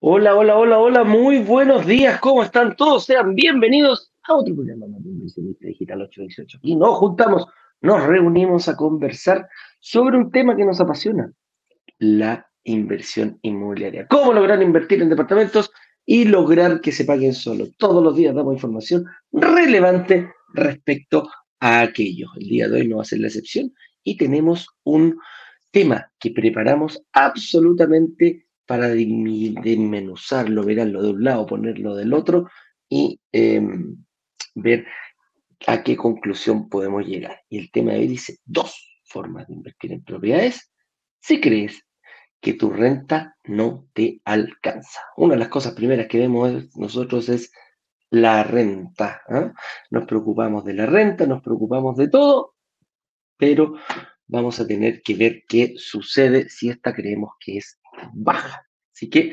Hola, hola, hola, hola, muy buenos días, ¿cómo están todos? Sean bienvenidos a otro programa de Inversionista Digital 818. Y nos juntamos, nos reunimos a conversar sobre un tema que nos apasiona, la inversión inmobiliaria. ¿Cómo lograr invertir en departamentos y lograr que se paguen solo? Todos los días damos información relevante respecto a aquello. El día de hoy no va a ser la excepción y tenemos un tema que preparamos absolutamente para desmenuzarlo, verlo de un lado, ponerlo del otro y em, ver a qué conclusión podemos llegar. Y el tema de hoy dice dos formas de invertir en propiedades si crees que tu renta no te alcanza. Una de las cosas primeras que vemos nosotros es la renta. ¿ah? Nos preocupamos de la renta, nos preocupamos de todo, pero vamos a tener que ver qué sucede si esta creemos que es baja. Así que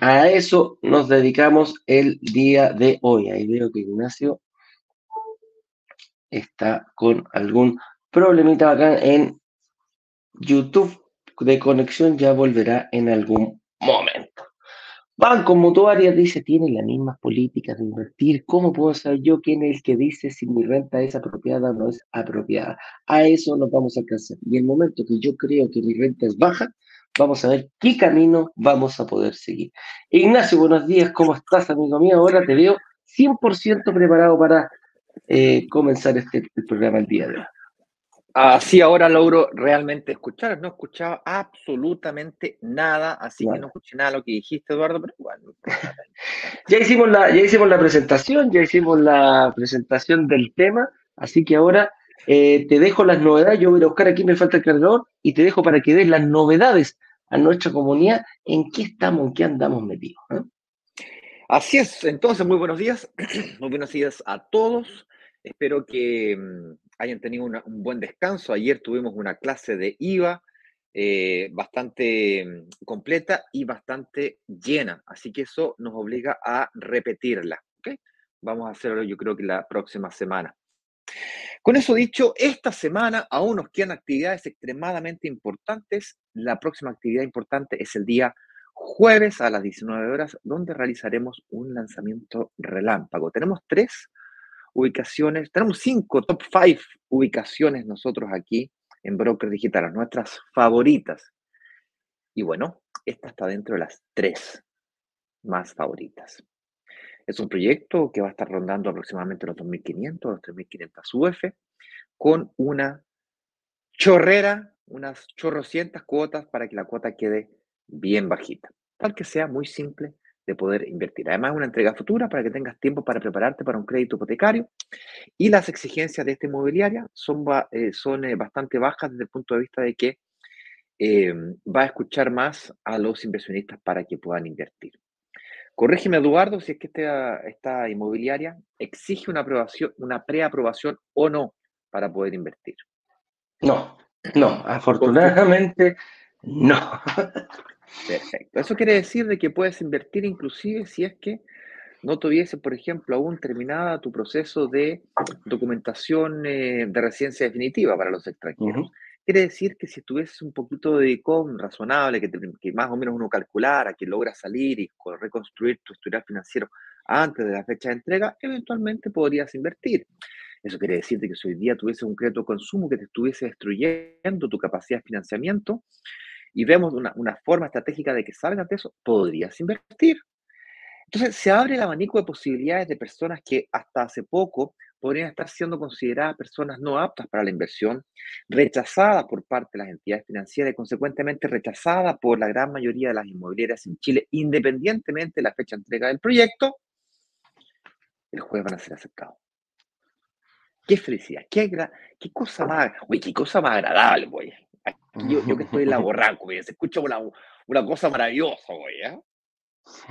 a eso nos dedicamos el día de hoy. Ahí veo que Ignacio está con algún problemita acá en YouTube de conexión, ya volverá en algún momento. Banco Mutuarias dice, tiene las mismas políticas de invertir. ¿Cómo puedo saber yo quién es el que dice si mi renta es apropiada o no es apropiada? A eso nos vamos a alcanzar. Y el momento que yo creo que mi renta es baja, vamos a ver qué camino vamos a poder seguir. Ignacio, buenos días, ¿cómo estás, amigo mío? Ahora te veo 100% preparado para eh, comenzar este programa el día de hoy. Así ahora logro realmente escuchar. No escuchaba absolutamente nada, así que no escuché nada de lo que dijiste, Eduardo, pero bueno. ya, hicimos la, ya hicimos la presentación, ya hicimos la presentación del tema, así que ahora eh, te dejo las novedades. Yo voy a buscar aquí, me falta el cargador, y te dejo para que des las novedades a nuestra comunidad en qué estamos, en qué andamos metidos. ¿eh? Así es, entonces muy buenos días, muy buenos días a todos. Espero que mm, hayan tenido un buen descanso. Ayer tuvimos una clase de IVA eh, bastante mm, completa y bastante llena, así que eso nos obliga a repetirla. Vamos a hacerlo yo creo que la próxima semana. Con eso dicho, esta semana aún nos quedan actividades extremadamente importantes. La próxima actividad importante es el día jueves a las 19 horas, donde realizaremos un lanzamiento relámpago. Tenemos tres ubicaciones, tenemos cinco, top five ubicaciones nosotros aquí en Broker Digital, nuestras favoritas. Y bueno, esta está dentro de las tres más favoritas. Es un proyecto que va a estar rondando aproximadamente los 2.500, los 3.500 UF, con una chorrera, unas chorrocientas cuotas para que la cuota quede bien bajita, tal que sea muy simple de poder invertir. Además, una entrega futura para que tengas tiempo para prepararte para un crédito hipotecario. Y las exigencias de esta inmobiliaria son, eh, son eh, bastante bajas desde el punto de vista de que eh, va a escuchar más a los inversionistas para que puedan invertir. Corrígeme, Eduardo, si es que esta, esta inmobiliaria exige una aprobación, una preaprobación o no para poder invertir. No, no, afortunadamente no. Perfecto. Eso quiere decir de que puedes invertir inclusive si es que no tuviese, por ejemplo, aún terminada tu proceso de documentación eh, de residencia definitiva para los extranjeros. Quiere decir que si tuvieses un poquito de con razonable, que, que, más o menos uno calculara, que logras salir y reconstruir tu historial financiero antes de la fecha de entrega, eventualmente podrías invertir. Eso quiere decir que si hoy día tuviese un crédito de consumo que te estuviese destruyendo tu capacidad de financiamiento y vemos una, forma estratégica de que salgas de eso, podrías invertir. Entonces se abre el abanico de posibilidades de personas que hasta hace poco podrían estar siendo consideradas personas no aptas para la inversión, rechazadas por parte de las entidades financieras y consecuentemente rechazadas por la gran mayoría de las inmobiliarias en Chile, independientemente de la fecha de entrega del proyecto, el jueves van a ser aceptados. Qué felicidad, qué, qué cosa más, uy, qué cosa más agradable, güey. Yo, yo, que estoy en la borraco, güey, se escucha una, una cosa maravillosa, güey, ¿eh?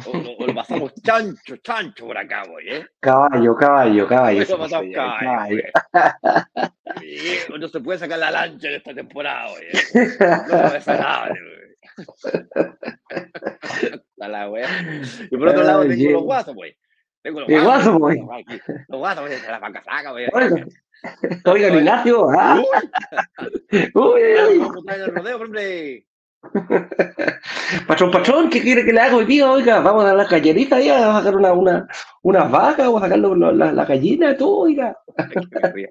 O, lo pasamos chancho, chancho por acá, güey, ¿eh? Caballo, caballo, caballo. Eso pasamos caballo, no se puede sacar la lancha en esta temporada, güey. No es desagradable, güey. la güey. Y por otro lado tengo los guasos, güey. Tengo los guasos, güey. Los guasos, güey, la vaca saca, güey. Oiga, Ignacio, ¿ah? Uy, uy, uy. Vamos rodeo, hombre. patrón, patrón, ¿qué quiere que le haga hoy día? Oiga, vamos a dar la gallerita ahí, a sacar una, una, unas vacas, vamos a sacar la, la, gallina, todo, oiga.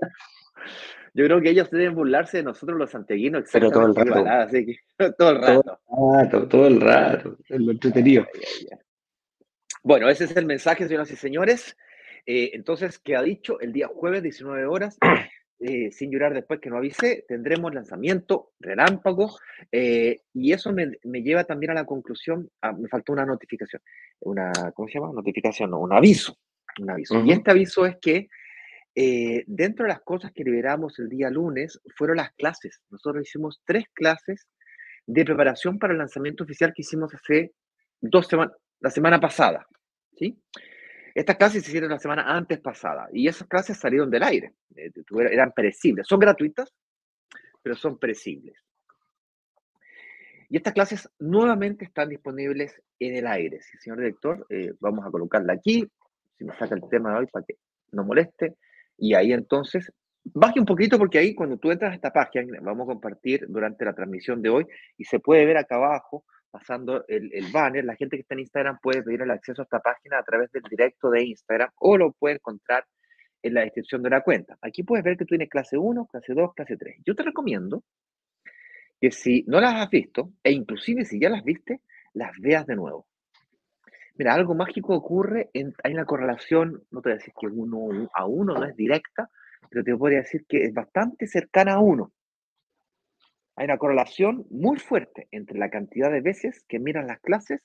Yo creo que ellos deben burlarse de nosotros los santiaguinos. Pero todo el rato. así que, todo el rato. Todo el rato, todo el rato, lo entretenido. Bueno, ese es el mensaje, señoras y señores. Eh, entonces, ¿qué ha dicho? El día jueves, 19 horas, eh, sin llorar después que no avisé, tendremos lanzamiento relámpago eh, y eso me, me, lleva también a la conclusión, ah, me faltó una notificación, una, ¿cómo se llama? Notificación, no, un aviso, un aviso. Y este aviso es que dentro de las cosas que liberamos el día lunes fueron las clases. Nosotros hicimos tres clases de preparación para el lanzamiento oficial que hicimos hace dos semanas, la semana pasada, ¿sí? Estas clases se hicieron la semana antes pasada y esas clases salieron del aire, eh, eran perecibles. Son gratuitas, pero son perecibles. Y estas clases nuevamente están disponibles en el aire. Señor director, eh, vamos a colocarla aquí, si me saca el tema de hoy para que no moleste. Y ahí entonces, baje un poquito porque ahí cuando tú entras a esta página, vamos a compartir durante la transmisión de hoy y se puede ver acá abajo pasando el, banner, la gente que está en Instagram puede pedir el acceso a esta página a través del directo de Instagram o lo puede encontrar en la descripción de la cuenta. Aquí puedes ver que tú tienes clase 1, clase 2, clase 3. Yo te recomiendo que si no las has visto, e inclusive si ya las viste, las veas de nuevo. Mira, algo mágico ocurre, en, hay una correlación, no te voy a decir que uno a uno no es directa, pero te voy a decir que es bastante cercana a uno hay una correlación muy fuerte entre la cantidad de veces que miran las clases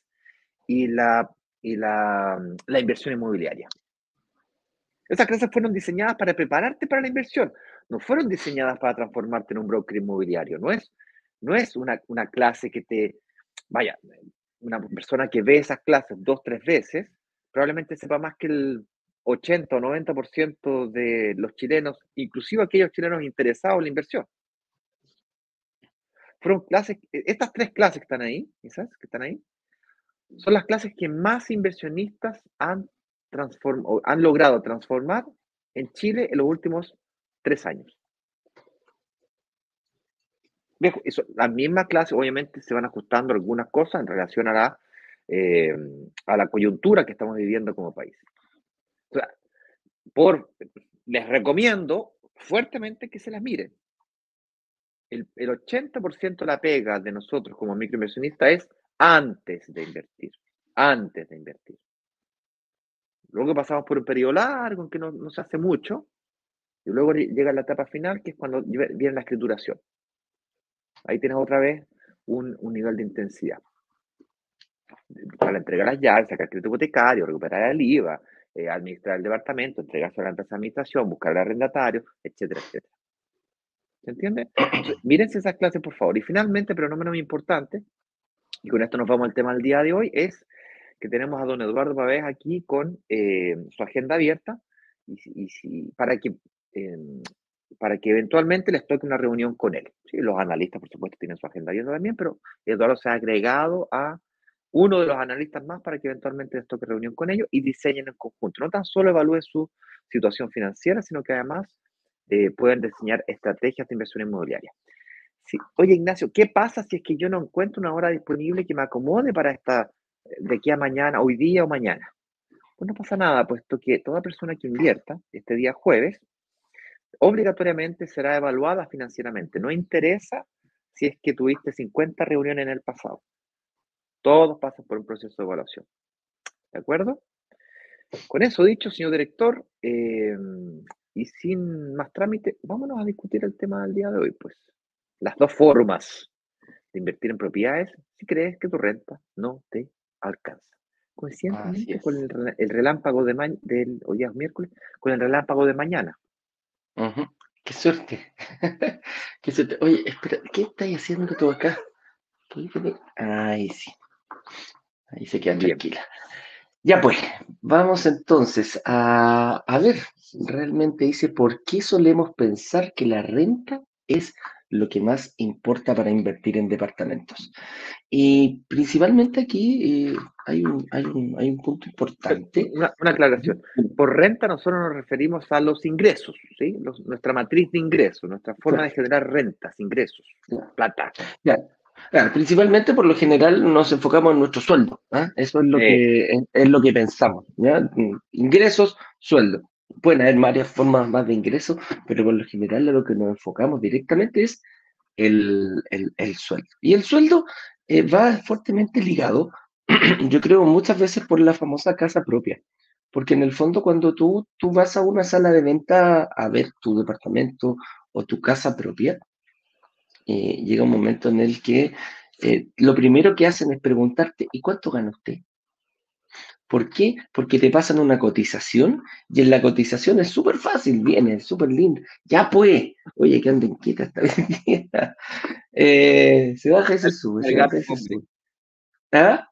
y la, y la, la inversión inmobiliaria. Esas clases fueron diseñadas para prepararte para la inversión, no fueron diseñadas para transformarte en un broker inmobiliario. No es, no es una, una clase que te, vaya, una persona que ve esas clases dos, tres veces, probablemente sepa más que el 80 o 90% de los chilenos, inclusive aquellos chilenos interesados en la inversión fueron clases, e, estas tres clases que están ahí, ¿sabes? Que están ahí, son las clases que más inversionistas han, han logrado transformar en Chile en los últimos tres años. Eso, la misma clase, obviamente, se van ajustando algunas cosas en relación a la, eh, a la coyuntura que estamos viviendo como país. O sea, por, les recomiendo fuertemente que se las miren el, 80% de la pega de nosotros como microinversionistas es antes de invertir, antes de invertir. Luego pasamos por un periodo largo en que no, se hace mucho, y luego llega la etapa final, que es cuando viene la escrituración. Ahí tienes otra vez un, nivel de intensidad. Para entregar las llaves, sacar crédito hipotecario, recuperar el IVA, eh, administrar el departamento, entregarse a la empresa de administración, buscar el arrendatario, etcétera, etcétera. ¿Se entiende? mírense esas clases, por favor. Y finalmente, pero no menos importante, y con esto nos vamos al tema del día de hoy, es que tenemos a don Eduardo Pavés aquí con eh, su agenda abierta y, y, para, que, em, para que eventualmente les toque una reunión con él. ¿sí? Los analistas, por supuesto, tienen su agenda abierta también, pero Eduardo se ha agregado a uno de los analistas más para que eventualmente les toque reunión con ellos y diseñen en conjunto. No tan solo evalúe su situación financiera, sino que además eh, pueden diseñar estrategias de inversión inmobiliaria. Oye, Ignacio, ¿qué pasa si es que yo no encuentro una hora disponible que me acomode para esta, de aquí a mañana, hoy día o mañana? Pues no pasa nada, puesto que toda persona que invierta este día jueves, obligatoriamente será evaluada financieramente. No interesa si es que tuviste 50 reuniones en el pasado. Todos pasan por un proceso de evaluación. ¿De acuerdo? Con eso dicho, señor director, eh, y sin más trámite, vámonos a discutir el tema del día de hoy, pues. Las dos formas de invertir en propiedades si crees que tu renta no te alcanza. Coincidentemente con el, relámpago de mañana, del, hoy es miércoles, con el relámpago de mañana. Qué suerte. Qué suerte. Oye, espera, ¿qué estáis haciendo tú acá? Ahí sí. Ahí se queda tranquila. Ya pues, vamos entonces a, a ver, realmente dice, ¿por qué solemos pensar que la renta es lo que más importa para invertir en departamentos? Y principalmente aquí eh, hay, un, hay, un, hay, un, punto importante. Una, aclaración. Por renta nosotros nos referimos a los ingresos, ¿sí? nuestra matriz de ingresos, nuestra forma de generar rentas, ingresos, plata. Ya. Claro, principalmente por lo general nos enfocamos en nuestro sueldo. ¿ah? Eso es lo, que, es, lo que pensamos. Ingresos, sueldo. Pueden haber varias formas más de ingresos, pero por lo general lo que nos enfocamos directamente es el, sueldo. Y el sueldo eh, va fuertemente ligado, yo creo, muchas veces por la famosa casa propia. Porque en el fondo cuando tú, tú vas a una sala de venta a ver tu departamento o tu casa propia, eh, llega un momento en el que eh, lo primero que hacen es preguntarte, ¿y cuánto gana usted? ¿Por qué? Porque te pasan una cotización y en la cotización es súper fácil, viene, súper lindo. Ya pues, oye, que anden quieta esta eh, se baja y se sube. Se baja y se sube. ¿Ah?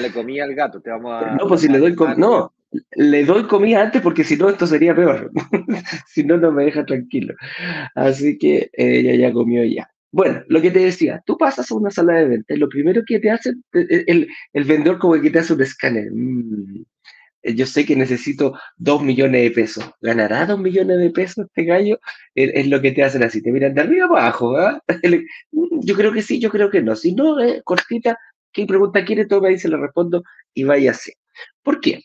Le comía al gato, te vamos a. No, pues si le doy. No, le doy comida antes porque si no, esto sería peor. si no, no me deja tranquilo. Así que ella ya comió ya. Bueno, lo que te decía, tú pasas a una sala de venta y lo primero que te hace, el, el vendedor como que te hace un escáner. Mm, yo sé que necesito dos millones de pesos. ¿Ganará dos millones de pesos este gallo? Es, lo que te hacen así, te miran de arriba abajo. ¿ah? Yo creo que sí, yo creo que no. Si no, eh, cortita, ¿qué pregunta quiere? Todo me dice, le respondo y vaya así. ¿Por qué?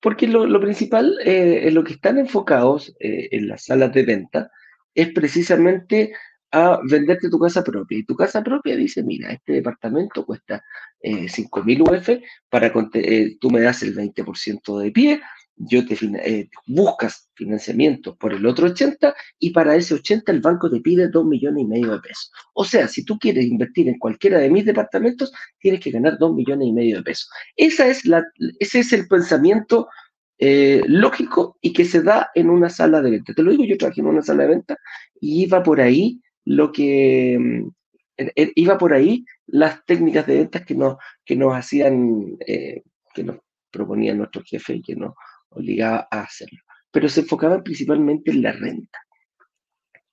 Porque lo, principal eh, en lo que están enfocados eh, en las salas de venta es precisamente a venderte tu casa propia. Y tu casa propia dice, mira, este departamento cuesta eh, 5.000 UF, para, eh, tú me das el 20% de pie, yo te eh, buscas financiamiento por el otro 80 y para ese 80 el banco te pide 2 millones y medio de pesos. O sea, si tú quieres invertir en cualquiera de mis departamentos, tienes que ganar 2 millones y medio de pesos. Esa es la, ese es el pensamiento eh, lógico y que se da en una sala de venta. Te lo digo, yo trabajé en una sala de venta y iba por ahí lo que mm, iba por ahí las técnicas de ventas que nos, que nos hacían, eh, que nos proponían nuestro jefe y que nos obligaba a hacerlo. Pero se enfocaban principalmente en la renta.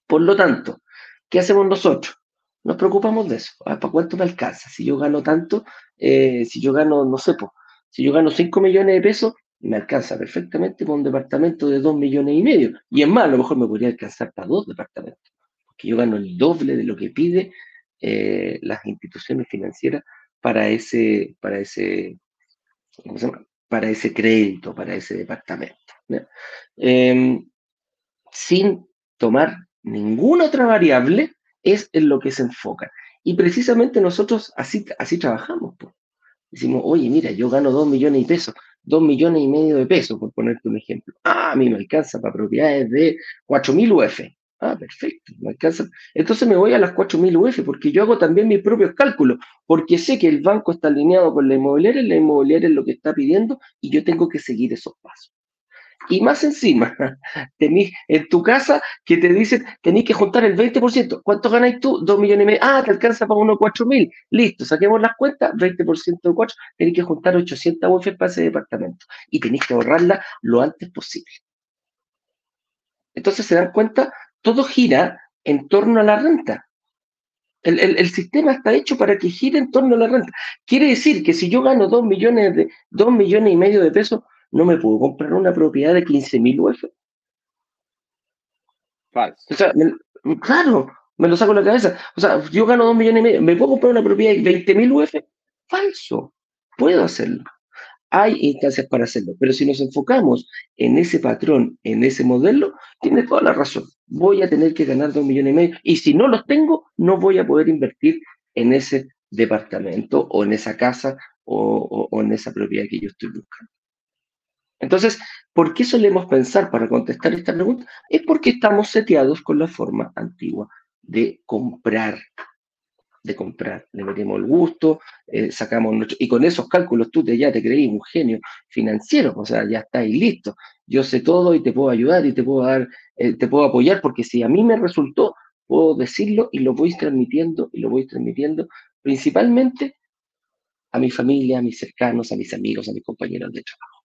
Por lo tanto, ¿qué hacemos nosotros? Nos preocupamos de eso. ¿Para cuánto me alcanza? Si yo gano tanto, eh, si yo gano, no sé, si yo gano 5 millones de pesos, me alcanza perfectamente para un departamento de 2 millones y medio. Y es más, a lo mejor me podría alcanzar para dos departamentos que yo gano el doble de lo que pide eh, las instituciones financieras para ese, para ese, para ese crédito, para ese departamento. Em, sin tomar ninguna otra variable, es en lo que se enfoca. Y precisamente nosotros así, así trabajamos. Decimos, oye, mira, yo gano dos millones de pesos, dos millones y medio de pesos, por ponerte un ejemplo. Ah, a mí me alcanza para propiedades de 4.000 UF. Ah, perfecto, me alcanza. Entonces me voy a las 4.000 UF porque yo hago también mis propios cálculos, porque sé que el banco está alineado con la inmobiliaria, la inmobiliaria es lo que está pidiendo y yo tengo que seguir esos pasos. Y más encima, tenés en tu casa que te dicen, tenéis que juntar el 20%. ¿Cuánto ganáis tú? 2 millones y medio. Ah, te alcanza para uno 4.000. Listo, saquemos las cuentas, 20% de 4, tenéis que juntar 800 UF para ese departamento. Y tenéis que ahorrarla lo antes posible. Entonces se dan cuenta todo gira en torno a la renta. El, sistema está hecho para que gire en torno a la renta. Quiere decir que si yo gano 2 millones, de, dos millones y medio de pesos, no me puedo comprar una propiedad de 15 mil UF. Falso. O sea, claro, me lo saco de la cabeza. O sea, yo gano 2 millones y medio, ¿me puedo comprar una propiedad de 20 mil UF? Falso. Puedo hacerlo hay instancias para hacerlo, pero si nos enfocamos en ese patrón, en ese modelo, tiene toda la razón. Voy a tener que ganar dos millones y medio y si no los tengo, no voy a poder invertir en ese departamento o en esa casa o, en esa propiedad que yo estoy buscando. Entonces, ¿por qué solemos pensar para contestar esta pregunta? Es porque estamos seteados con la forma antigua de comprar de comprar. Le metemos el gusto, eh, sacamos nuestro, y con esos cálculos tú te, ya te creí un genio financiero, o sea, ya está ahí listo. Yo sé todo y te puedo ayudar y te puedo dar, eh, te puedo apoyar, porque si a mí me resultó, puedo decirlo y lo voy transmitiendo y lo voy transmitiendo principalmente a mi familia, a mis cercanos, a mis amigos, a mis compañeros de trabajo.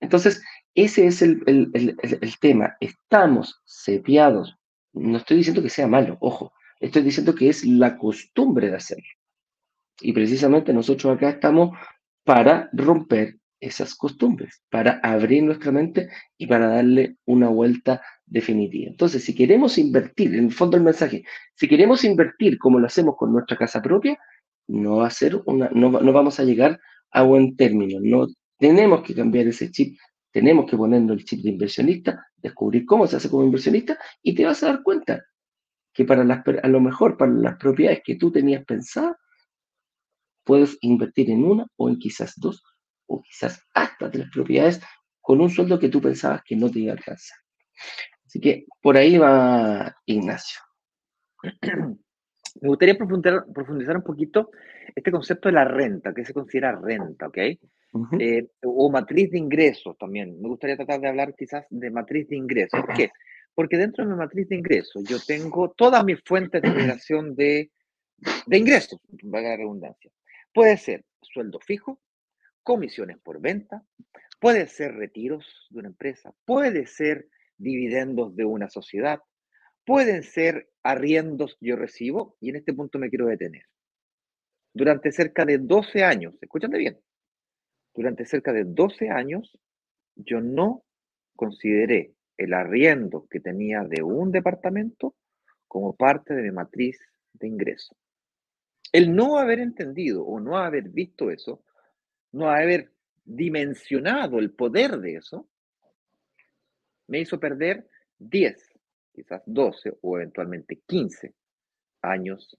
Entonces, ese es el, el tema. Estamos seteados. No estoy diciendo que sea malo, ojo, Estoy diciendo que es la costumbre de hacerlo. Y precisamente nosotros acá estamos para romper esas costumbres, para abrir nuestra mente y para darle una vuelta definitiva. Entonces, si queremos invertir, en el fondo el mensaje, si queremos invertir como lo hacemos con nuestra casa propia, no, va a ser una, no, no vamos a llegar a buen término. No tenemos que cambiar ese chip, tenemos que ponernos el chip de inversionista, descubrir cómo se hace como inversionista y te vas a dar cuenta que para las, a lo mejor para las propiedades que tú tenías pensadas, puedes invertir en una o en quizás dos o quizás hasta tres propiedades con un sueldo que tú pensabas que no te iba a alcanzar. Así que por ahí va Ignacio. Me gustaría profundizar, un poquito este concepto de la renta, que se considera renta, ¿ok? Eh, o matriz de ingresos también. Me gustaría tratar de hablar quizás de matriz de ingresos. ¿Por qué? Porque dentro de mi matriz de ingresos yo tengo todas mis fuentes de generación de, de ingresos, valga la redundancia. Puede ser sueldo fijo, comisiones por venta, puede ser retiros de una empresa, puede ser dividendos de una sociedad, pueden ser arriendos que yo recibo, y en este punto me quiero detener. Durante cerca de 12 años, escúchate bien, durante cerca de 12 años yo no consideré el arriendo que tenía de un departamento como parte de mi matriz de ingreso. El no haber entendido o no haber visto eso, no haber dimensionado el poder de eso, me hizo perder 10, quizás 12 o eventualmente 15 años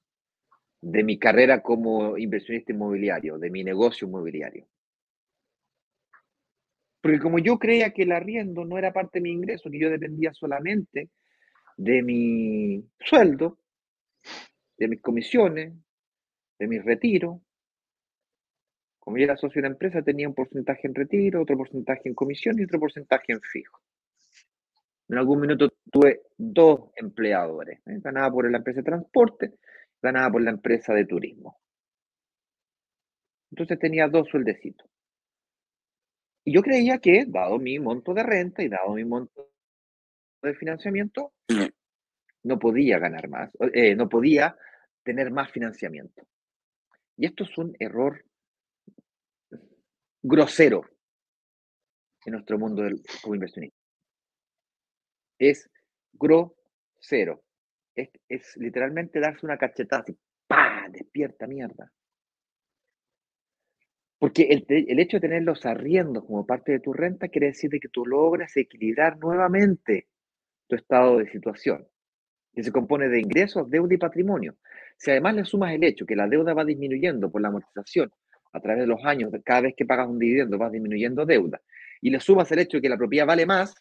de mi carrera como inversionista inmobiliario, de mi negocio inmobiliario. Porque como yo creía que el arriendo no era parte de mi ingreso, que yo dependía solamente de mi sueldo, de mis comisiones, de mi retiro, como yo era socio de la empresa, tenía un porcentaje en retiro, otro porcentaje en comisión y otro porcentaje en fijo. En algún minuto tuve dos empleadores. ¿eh? Ganaba por la empresa de transporte, ganaba por la empresa de turismo. Entonces tenía dos sueldecitos. Y yo creía que, dado mi monto de renta y dado mi monto de financiamiento, no podía ganar más, eh, no podía tener más financiamiento. Y esto es un error grosero en nuestro mundo del, como inversionista es grosero. Es, es literalmente darse una cachetada así, ¡pah! Despierta mierda. Porque el, el, hecho de tener los arriendos como parte de tu renta quiere decir que tú logras equilibrar nuevamente tu estado de situación, que se compone de ingresos, deuda y patrimonio. Si además le sumas el hecho que la deuda va disminuyendo por la amortización a través de los años, cada vez que pagas un dividendo vas disminuyendo deuda, y le sumas el hecho de que la propiedad vale más,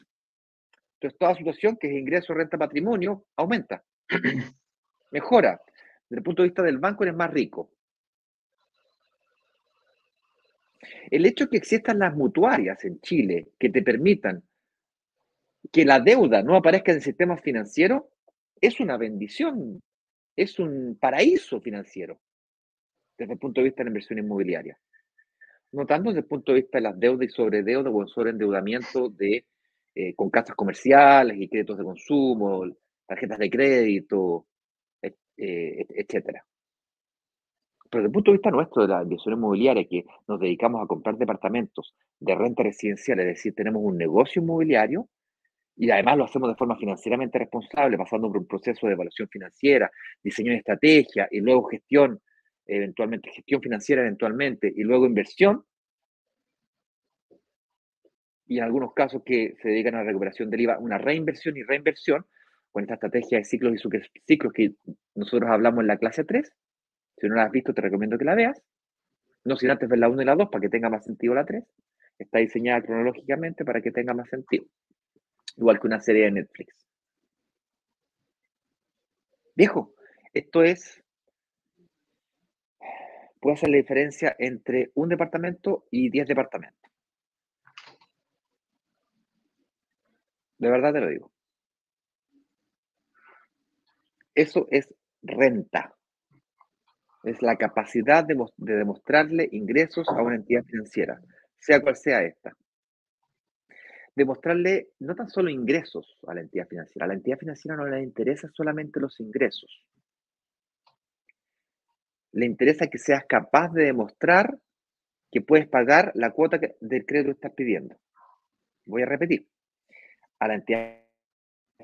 entonces, toda situación que es ingreso, renta, patrimonio, aumenta, mejora. Desde el punto de vista del banco, eres más rico. El hecho de que existan las mutuarias en Chile que te permitan que la deuda no aparezca en el sistema financiero es una bendición, es un paraíso financiero desde el punto de vista de la inversión inmobiliaria. No tanto desde el punto de vista de las deudas y sobredeudas o sobreendeudamiento de eh, con casas comerciales y créditos de consumo, tarjetas de crédito, eh, etcétera. Desde el punto de vista nuestro de la inversión inmobiliaria, que nos dedicamos a comprar departamentos de renta residencial, es decir, tenemos un negocio inmobiliario y además lo hacemos de forma financieramente responsable, pasando por un proceso de evaluación financiera, diseño de estrategia y luego gestión, eventualmente gestión financiera eventualmente y luego inversión, y en algunos casos que se dedican a la recuperación del IVA, una reinversión y reinversión, con esta estrategia de ciclos y ciclos que nosotros hablamos en la clase 3. Si no la has visto, te recomiendo que la veas. No sin antes ver la 1 y la 2 para que tenga más sentido la 3. Está diseñada cronológicamente para que tenga más sentido. Igual que una serie de Netflix. Viejo, esto es. Puede hacer la diferencia entre un departamento y 10 departamentos. De verdad te lo digo. Eso es renta. Es la capacidad de, demostrarle ingresos a una entidad financiera, sea cual sea esta. Demostrarle no tan solo ingresos a la entidad financiera. A la entidad financiera no le interesa solamente los ingresos. Le interesa que seas capaz de demostrar que puedes pagar la cuota del crédito que estás pidiendo. Voy a repetir a la entidad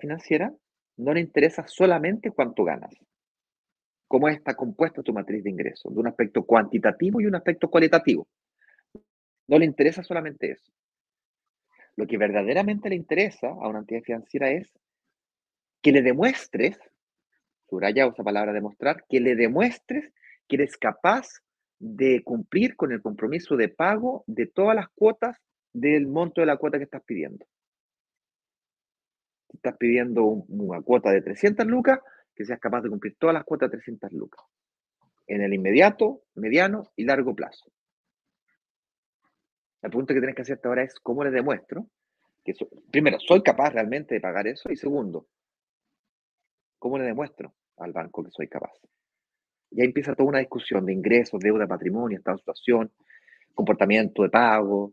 financiera no le interesa solamente cuánto ganas, cómo está compuesta tu matriz de ingresos, de un aspecto cuantitativo y un aspecto cualitativo. No le interesa solamente eso. Lo que verdaderamente le interesa a una entidad financiera es que le demuestres, subrayado esa palabra demostrar, que le demuestres que eres capaz de cumplir con el compromiso de pago de todas las cuotas del monto de la cuota que estás pidiendo. estás pidiendo una cuota de 300 lucas, que seas capaz de cumplir todas las cuotas de 300 lucas, en el inmediato, mediano y largo plazo. La pregunta que tienes que hacerte ahora es, ¿cómo le demuestro? Que primero, ¿soy capaz realmente de pagar eso? Y segundo, ¿cómo le demuestro al banco que soy capaz? Y ahí empieza toda una discusión de ingresos, deuda, patrimonio, estado de situación, comportamiento de pago,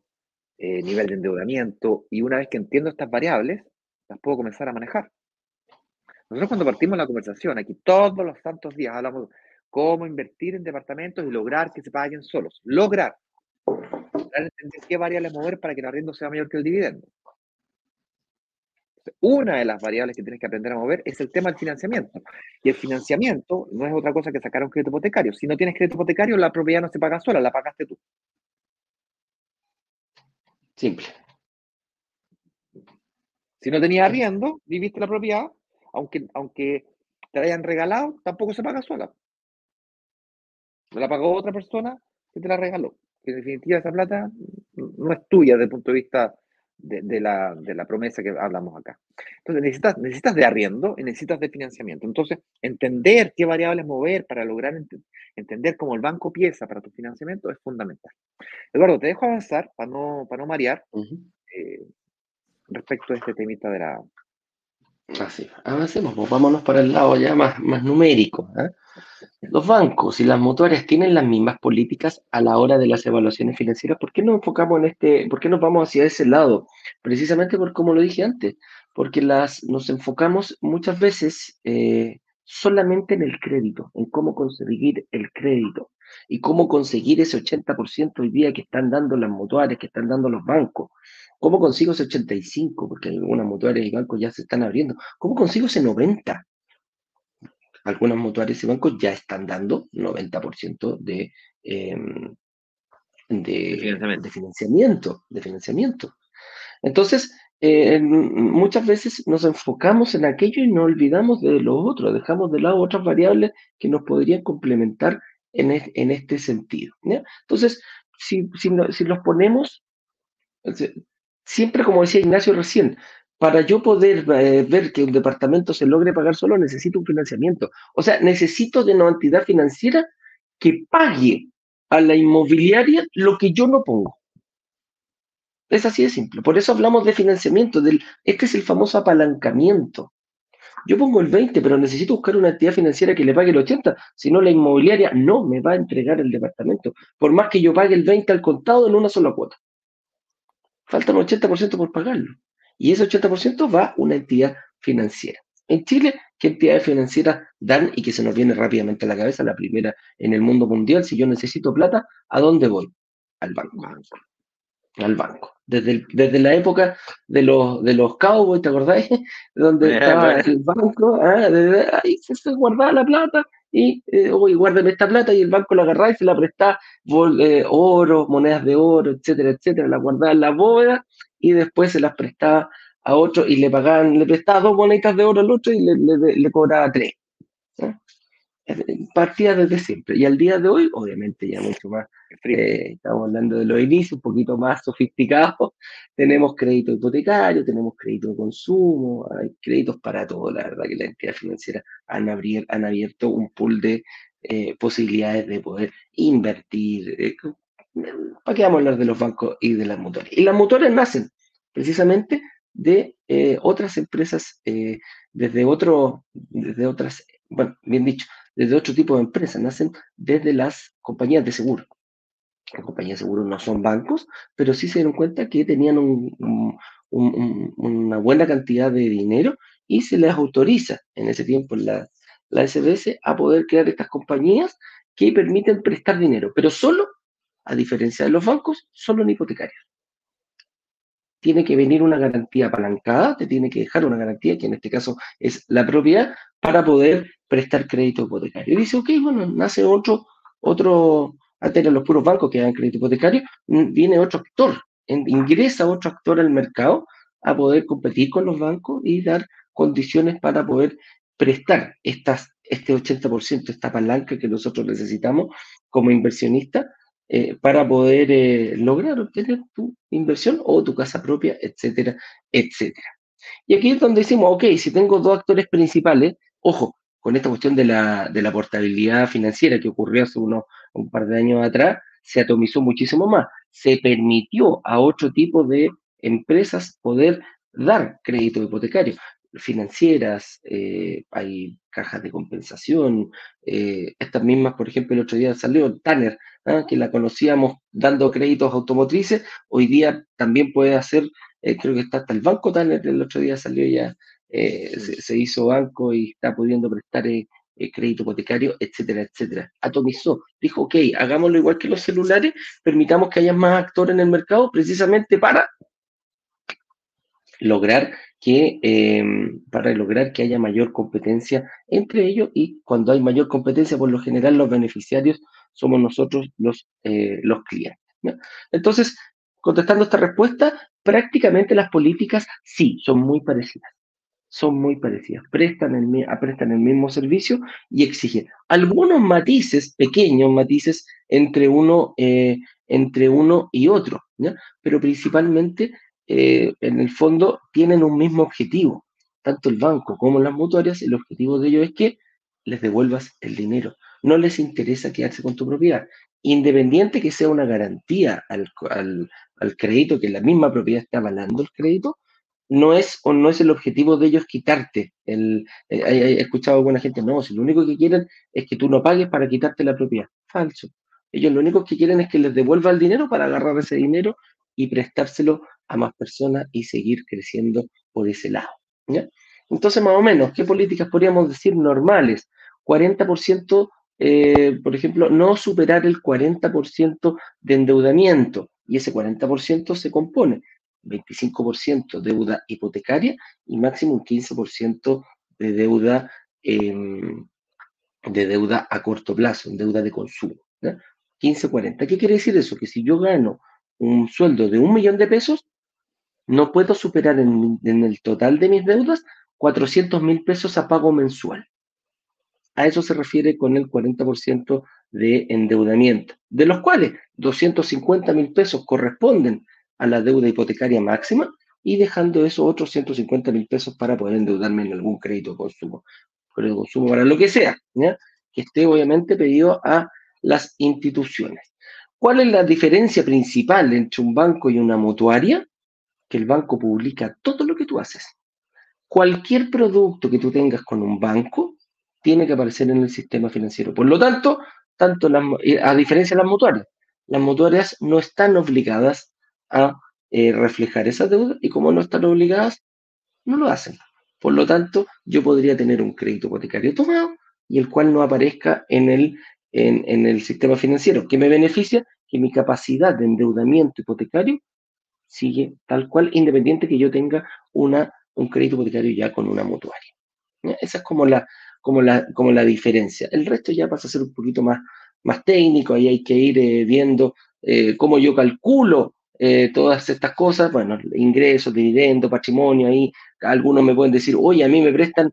eh, nivel de endeudamiento. Y una vez que entiendo estas variables, las puedo comenzar a manejar. Nosotros cuando partimos la conversación, aquí todos los santos días hablamos de cómo invertir en departamentos y lograr que se paguen solos. Lograr. entender qué variables mover para que el arriendo sea mayor que el dividendo. Una de las variables que tienes que aprender a mover es el tema del financiamiento. Y el financiamiento no es otra cosa que sacar un crédito hipotecario. Si no tienes crédito hipotecario, la propiedad no se paga sola, la pagaste tú. Simple. Si no tenías arriendo, viviste la propiedad, aunque, aunque te la hayan regalado, tampoco se paga sola. La pagó otra persona que te la regaló. en definitiva esa plata no es tuya desde el punto de vista de, la, promesa que hablamos acá. Entonces, necesitas, necesitas de arriendo y necesitas de financiamiento. Entonces, entender qué variables mover para lograr entender cómo el banco piensa para tu financiamiento es fundamental. Eduardo, te dejo avanzar para no, para no marear eh, respecto a este temita de la... Así, avancemos, pues vámonos para el lado ya más, más numérico. ¿eh? Los bancos y las mutuarias tienen las mismas políticas a la hora de las evaluaciones financieras. ¿Por qué nos enfocamos en este, por qué nos vamos hacia ese lado? Precisamente por como lo dije antes, porque las, nos enfocamos muchas veces eh, solamente en el crédito, en cómo conseguir el crédito y cómo conseguir ese 80% hoy día que están dando las mutuarias, que están dando los bancos. ¿Cómo consigo ese 85? Porque algunas mutuarias y bancos ya se están abriendo. ¿Cómo consigo ese 90? algunas mutuarias y bancos ya están dando 90% de, em, de, financiamiento. de, financiamiento. Entonces, eh, muchas veces nos enfocamos en aquello y nos olvidamos de lo otro, dejamos de lado otras variables que nos podrían complementar en, en este sentido. Entonces, si, si, si los ponemos, siempre como decía Ignacio recién, para yo poder eh, ver que un departamento se logre pagar solo, necesito un financiamiento. O sea, necesito de una entidad financiera que pague a la inmobiliaria lo que yo no pongo. Es así de simple. Por eso hablamos de financiamiento. Este es el famoso apalancamiento. Yo pongo el 20, pero necesito buscar una entidad financiera que le pague el 80, si no la inmobiliaria no me va a entregar el departamento, por más que yo pague el 20 al contado en una sola cuota. Falta un 80% por pagarlo y ese 80% va a una entidad financiera. En Chile, ¿qué entidades financieras dan y que se nos viene rápidamente a la cabeza? La primera en el mundo mundial, si yo necesito plata, ¿a dónde voy? Al banco. Al banco. Desde, desde la época de los, de los cowboys, ¿te acordáis? Donde estaba el banco, ah, ahí se, guardaba la plata y, eh, esta plata y el banco la agarraba y se la prestaba eh, oro, monedas de oro, etcétera, etcétera, la guardaba en la bóveda y después se las prestaba a otro y le pagaban, le prestaba dos monedas de oro al otro y le, cobraba tres. Partía desde siempre. Y al día de hoy, obviamente ya mucho más, eh, estamos hablando de los inicios, un poquito más sofisticados, tenemos crédito hipotecario, tenemos crédito de consumo, hay créditos para todo, la verdad que la entidad financiera han, han abierto un pool de eh, posibilidades de poder invertir, eh, ¿Para qué vamos a hablar de los bancos y de las motores? Y las motores nacen precisamente de eh, otras empresas, desde, otro, desde otras, bueno, bien dicho, desde otro tipo de empresas, nacen desde las compañías de seguro. Las compañías de seguro no son bancos, pero sí se dieron cuenta que tenían una buena cantidad de dinero y se les autoriza en ese tiempo la, la SBS a poder crear estas compañías que permiten prestar dinero, pero solo a diferencia de los bancos, solo en hipotecarios. Tiene que venir una garantía apalancada, te tiene que dejar una garantía, que en este caso es la propiedad, para poder prestar crédito hipotecario. Y dice, ok, bueno, nace otro, otro, antes los puros bancos que dan crédito hipotecario, viene otro actor, ingresa otro actor al mercado a poder competir con los bancos y dar condiciones para poder prestar estas, este 80%, esta palanca que nosotros necesitamos como inversionistas eh, para poder eh, lograr obtener tu inversión o tu casa propia, etcétera, etcétera. Y aquí es donde decimos, ok, si tengo dos actores principales, ojo, con esta cuestión de la, de la portabilidad financiera que ocurrió hace unos, un par de años atrás, se atomizó muchísimo más. Se permitió a otro tipo de empresas poder dar crédito hipotecario financieras, eh, hay cajas de compensación, estas mismas, por ejemplo, el otro día salió Tanner, ¿ah? que la conocíamos dando créditos automotrices, hoy día también puede hacer, eh, creo que está hasta el banco Tanner, el otro día salió ya, se, hizo banco y está pudiendo prestar crédito hipotecario, etcétera, etcétera. Atomizó, dijo, ok, hagámoslo igual que los celulares, permitamos que haya más actores en el mercado precisamente para lograr que em, para lograr que haya mayor competencia entre ellos y cuando hay mayor competencia, por lo general los beneficiarios somos nosotros los, eh, los clientes. Entonces, contestando esta respuesta, prácticamente las políticas sí, son muy parecidas. Son muy parecidas. Prestan el, prestan el mismo servicio y exigen algunos matices, pequeños matices, entre uno, eh, entre uno y otro, pero principalmente eh, en el fondo tienen un mismo objetivo. Tanto el banco como las mutuarias, el objetivo de ellos es que les devuelvas el dinero. No les interesa quedarse con tu propiedad. Independiente que sea una garantía al, crédito, que la misma propiedad está avalando el crédito, no es o no es el objetivo de ellos quitarte. El, eh, he, escuchado a alguna gente, no, si lo único que quieren es que tú no pagues para quitarte la propiedad. Falso. Ellos lo único que quieren es que les devuelva el dinero para agarrar ese dinero y prestárselo a más personas y seguir creciendo por ese lado. Entonces, más o menos, ¿qué políticas podríamos decir normales? 40%, eh, por ejemplo, no superar el 40% de endeudamiento y ese 40% se compone 25% deuda hipotecaria y máximo un 15% de deuda, em, de deuda a corto plazo, deuda de consumo. 15-40. ¿Qué quiere decir eso? Que si yo gano un sueldo de un millón de pesos, no puedo superar en, el total de mis deudas 400 mil pesos a pago mensual. A eso se refiere con el 40% de endeudamiento, de los cuales 250 mil pesos corresponden a la deuda hipotecaria máxima y dejando esos otros 150 mil pesos para poder endeudarme en algún crédito de consumo, crédito de consumo para lo que sea, que esté obviamente pedido a las instituciones. ¿Cuál es la diferencia principal entre un banco y una mutuaria? Que el banco publica todo lo que tú haces. Cualquier producto que tú tengas con un banco tiene que aparecer en el sistema financiero. Por lo tanto, tanto eh, a diferencia de las mutuarias, las mutuarias no están obligadas a eh, reflejar esa deuda y como no están obligadas, no lo hacen. Por lo tanto, yo podría tener un crédito hipotecario tomado y el cual no aparezca en el en, el sistema financiero. que me beneficia? Que mi capacidad de endeudamiento hipotecario sigue tal cual, independiente que yo tenga una, un crédito hipotecario ya con una mutuaria. Esa es como la, como, la, como la diferencia. El resto ya pasa a ser un poquito más, más técnico, ahí hay que ir eh, viendo eh, cómo yo calculo eh, todas estas cosas, bueno, ingresos, dividendos, patrimonio, ahí algunos me pueden decir, oye, a mí me prestan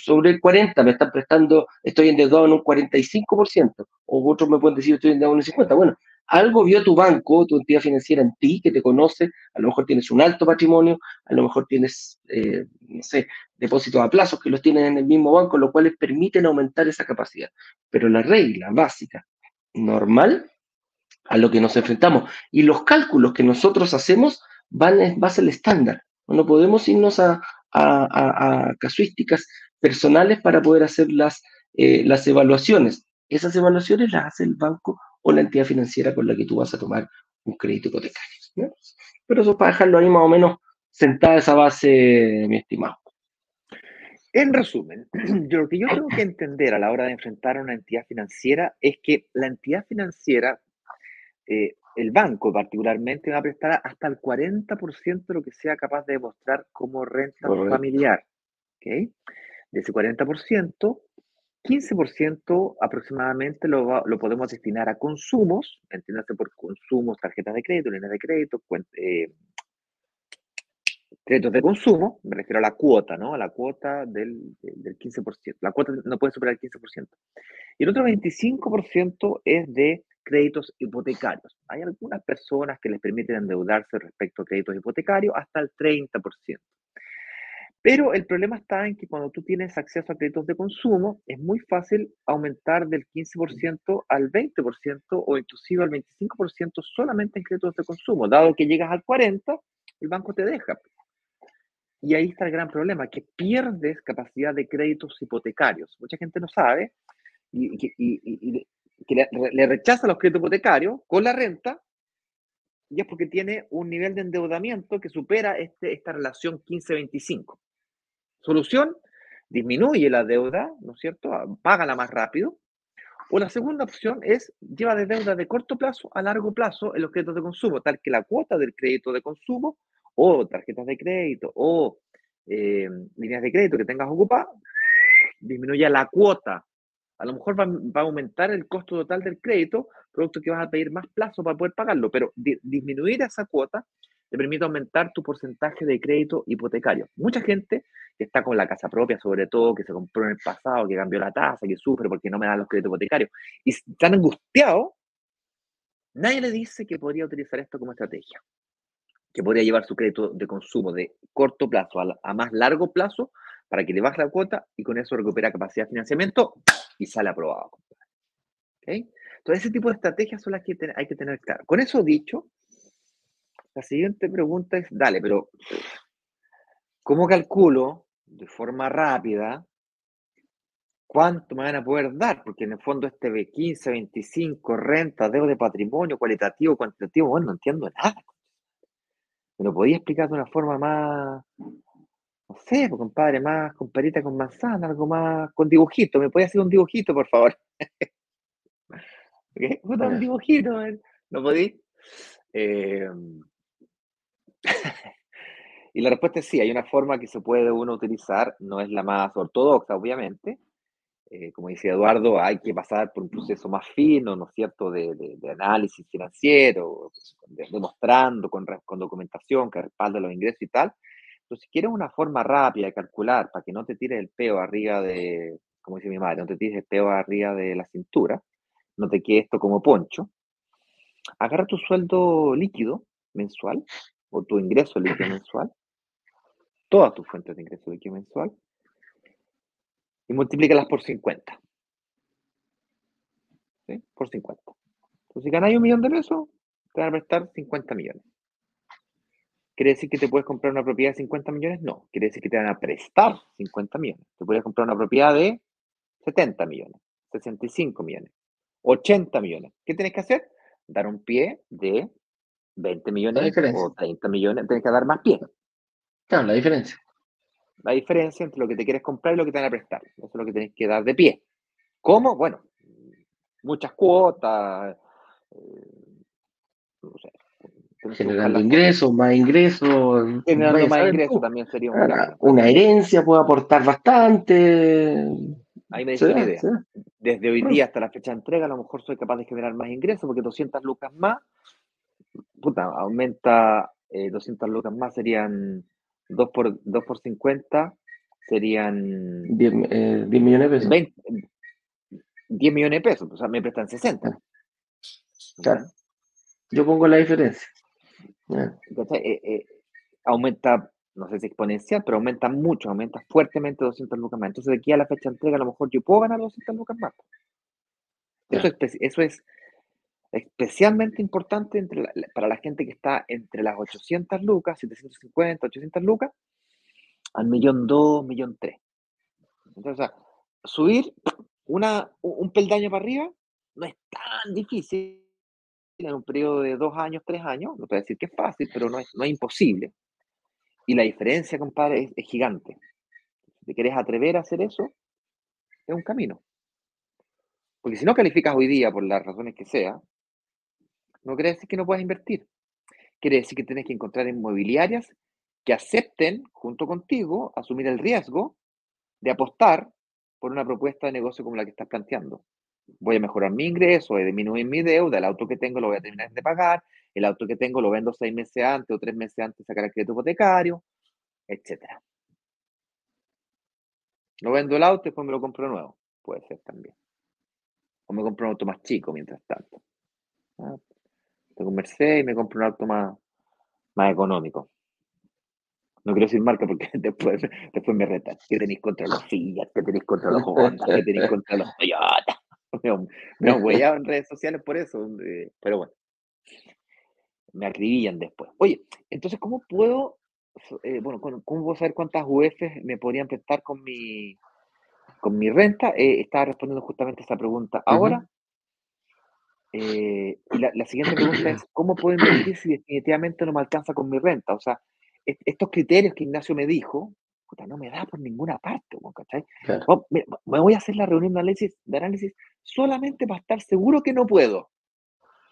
sobre el 40, me están prestando, estoy endeudado en un 45%, o otros me pueden decir, estoy endeudado en un 50%. Bueno, algo vio tu banco, tu entidad financiera en ti, que te conoce, a lo mejor tienes un alto patrimonio, a lo mejor tienes, eh, no sé, depósitos a plazos que los tienes en el mismo banco, lo cual les permiten aumentar esa capacidad. Pero la regla básica, normal, a lo que nos enfrentamos, y los cálculos que nosotros hacemos van en base al estándar. No podemos irnos a, a casuísticas personales para poder hacer las, eh, las evaluaciones. Esas evaluaciones las hace el banco o la entidad financiera con la que tú vas a tomar un crédito hipotecario. Pero eso para dejarlo ahí más o menos sentada esa base, mi estimado. En resumen, yo lo que yo tengo que entender a la hora de enfrentar a una entidad financiera es que la entidad financiera, eh, el banco particularmente va a prestar hasta el 40% de lo que sea capaz de demostrar como renta familiar. ¿okay? De ese 40%, 15% aproximadamente lo, podemos destinar a consumos, entiéndase por consumos, tarjetas de crédito, líneas de crédito, eh, créditos de consumo, me refiero a la cuota, ¿no? A la cuota del 15%. La cuota no puede superar el 15%. Y el otro 25% es de créditos hipotecarios. Hay algunas personas que les permiten endeudarse respecto a créditos hipotecarios hasta el 30%. Pero el problema está en que cuando tú tienes acceso a créditos de consumo, es muy fácil aumentar del 15% al 20% o inclusive al 25% solamente en créditos de consumo. Dado que llegas al 40%, el banco te deja. Y ahí está el gran problema, que pierdes capacidad de créditos hipotecarios. Mucha gente no sabe y, que le, rechaza los créditos hipotecarios con la renta y es porque tiene un nivel de endeudamiento que supera este, esta relación 15-25. Solución, disminuye la deuda, ¿no es cierto? Págala más rápido. O la segunda opción es lleva de deuda de corto plazo a largo plazo en los créditos de consumo, tal que la cuota del crédito de consumo o tarjetas de crédito o eh, líneas de crédito que tengas ocupadas, disminuya la cuota. A lo mejor va, a aumentar el costo total del crédito, producto que vas a pedir más plazo para poder pagarlo, pero disminuir esa cuota te permite aumentar tu porcentaje de crédito hipotecario. Mucha gente que está con la casa propia, sobre todo, que se compró en el pasado, que cambió la tasa, que sufre porque no me dan los créditos hipotecarios, y están angustiados, nadie le dice que podría utilizar esto como estrategia, que podría llevar su crédito de consumo de corto plazo a, más largo plazo para que le baje la cuota y con eso recupera capacidad de financiamiento y sale aprobado. ¿Okay? Entonces, ese tipo de estrategias son las que hay que tener claro. Con eso dicho, la siguiente pregunta es, dale, pero ¿cómo calculo de forma rápida cuánto me van a poder dar? Porque en el fondo este B15, 25, renta, deuda de patrimonio, cualitativo, cuantitativo, bueno, no entiendo nada. ¿Me lo podía explicar de una forma más, no sé, pues, compadre, más con perita con manzana, algo más con dibujito? ¿Me podía hacer un dibujito, por favor? ¿Qué? Un dibujito, ¿no podí? Eh, y la respuesta es sí, hay una forma que se puede uno utilizar, no es la más ortodoxa, obviamente. Eh, como dice Eduardo, hay que pasar por un proceso más fino, ¿no es cierto?, de, análisis financiero, demostrando con, con, documentación que respalda los ingresos y tal. Pero si quieres una forma rápida de calcular para que no te tires el peo arriba de, como dice mi madre, no te tires el peo arriba de la cintura, no te quede esto como poncho, agarra tu sueldo líquido mensual o tu ingreso líquido mensual, todas tus fuentes de ingreso líquido mensual, y multiplícalas por 50. ¿Sí? Por 50. Entonces, si ganas un millón de pesos, te van a prestar 50 millones. ¿Quiere decir que te puedes comprar una propiedad de 50 millones? No. Quiere decir que te van a prestar 50 millones. Te puedes comprar una propiedad de 70 millones, 65 millones, 80 millones. ¿Qué tienes que hacer? Dar un pie de 20 millones o 30 millones, tienes que dar más pie. Claro, la diferencia. La diferencia entre lo que te quieres comprar y lo que te van a prestar. Eso es lo que tienes que dar de pie. ¿Cómo? Bueno, muchas cuotas. Eh, no sé, Generando ingresos, más ingresos. Generando más ingresos también sería una, una herencia puede aportar bastante. Ahí me dice una idea. Desde hoy día hasta la fecha de entrega, a lo mejor soy capaz de generar más ingresos porque 200 lucas más puta, aumenta 200 eh, lucas más, serían 2 por, 2 por 50, serían 10, eh, millones de pesos. 10 millones de pesos, o sea, me prestan 60. Claro. Yo pongo la diferencia. Eh, aumenta, no sé si exponencial, pero aumenta mucho, aumenta fuertemente 200 lucas más. Entonces, de aquí a la fecha de entrega, a lo mejor yo puedo ganar 200 lucas más. Eso es, eso es especialmente importante para la gente que está entre las 800 lucas, 750, 800 lucas, al millón 2, millón 3. Entonces, subir una, un peldaño para arriba no es tan difícil en un periodo de dos años, tres años. No te voy a decir que es fácil, pero no es, no es imposible. Y la diferencia, compadre, es, es gigante. Si te quieres atrever a hacer eso, es un camino. Porque si no calificas hoy día, por las razones que sea, No quiere decir que no puedas invertir. Quiere decir que tienes que encontrar inmobiliarias que acepten, junto contigo, asumir el riesgo de apostar por una propuesta de negocio como la que estás planteando. Voy a mejorar mi ingreso, voy a disminuir mi deuda, el auto que tengo lo voy a terminar de pagar, el auto que tengo lo vendo seis meses antes o tres meses antes de sacar el crédito hipotecario, etc. No vendo el auto y después me lo compro nuevo. Puede ser también. O me compro un auto más chico mientras tanto. Tengo un Mercedes y me compro un auto más, más económico. No quiero decir marca porque después, después me retan. ¿Qué tenéis contra los Fiat? ¿Qué tenéis contra los Honda? ¿Qué tenéis contra los Toyota? Me han huellado en redes sociales por eso. Eh, pero bueno, me acribillan después. Oye, entonces, ¿cómo puedo, eh, bueno, ¿cómo puedo saber cuántas UF me podrían prestar con mi, con mi renta? Eh, estaba respondiendo justamente esa pregunta ahora. Y la, la, siguiente pregunta es, ¿cómo puedo invertir si definitivamente no me alcanza con mi renta? O sea, estos criterios que Ignacio me dijo, no me da por ninguna parte, ¿cachai? Me, voy a hacer la reunión de análisis, de análisis solamente para estar seguro que no puedo.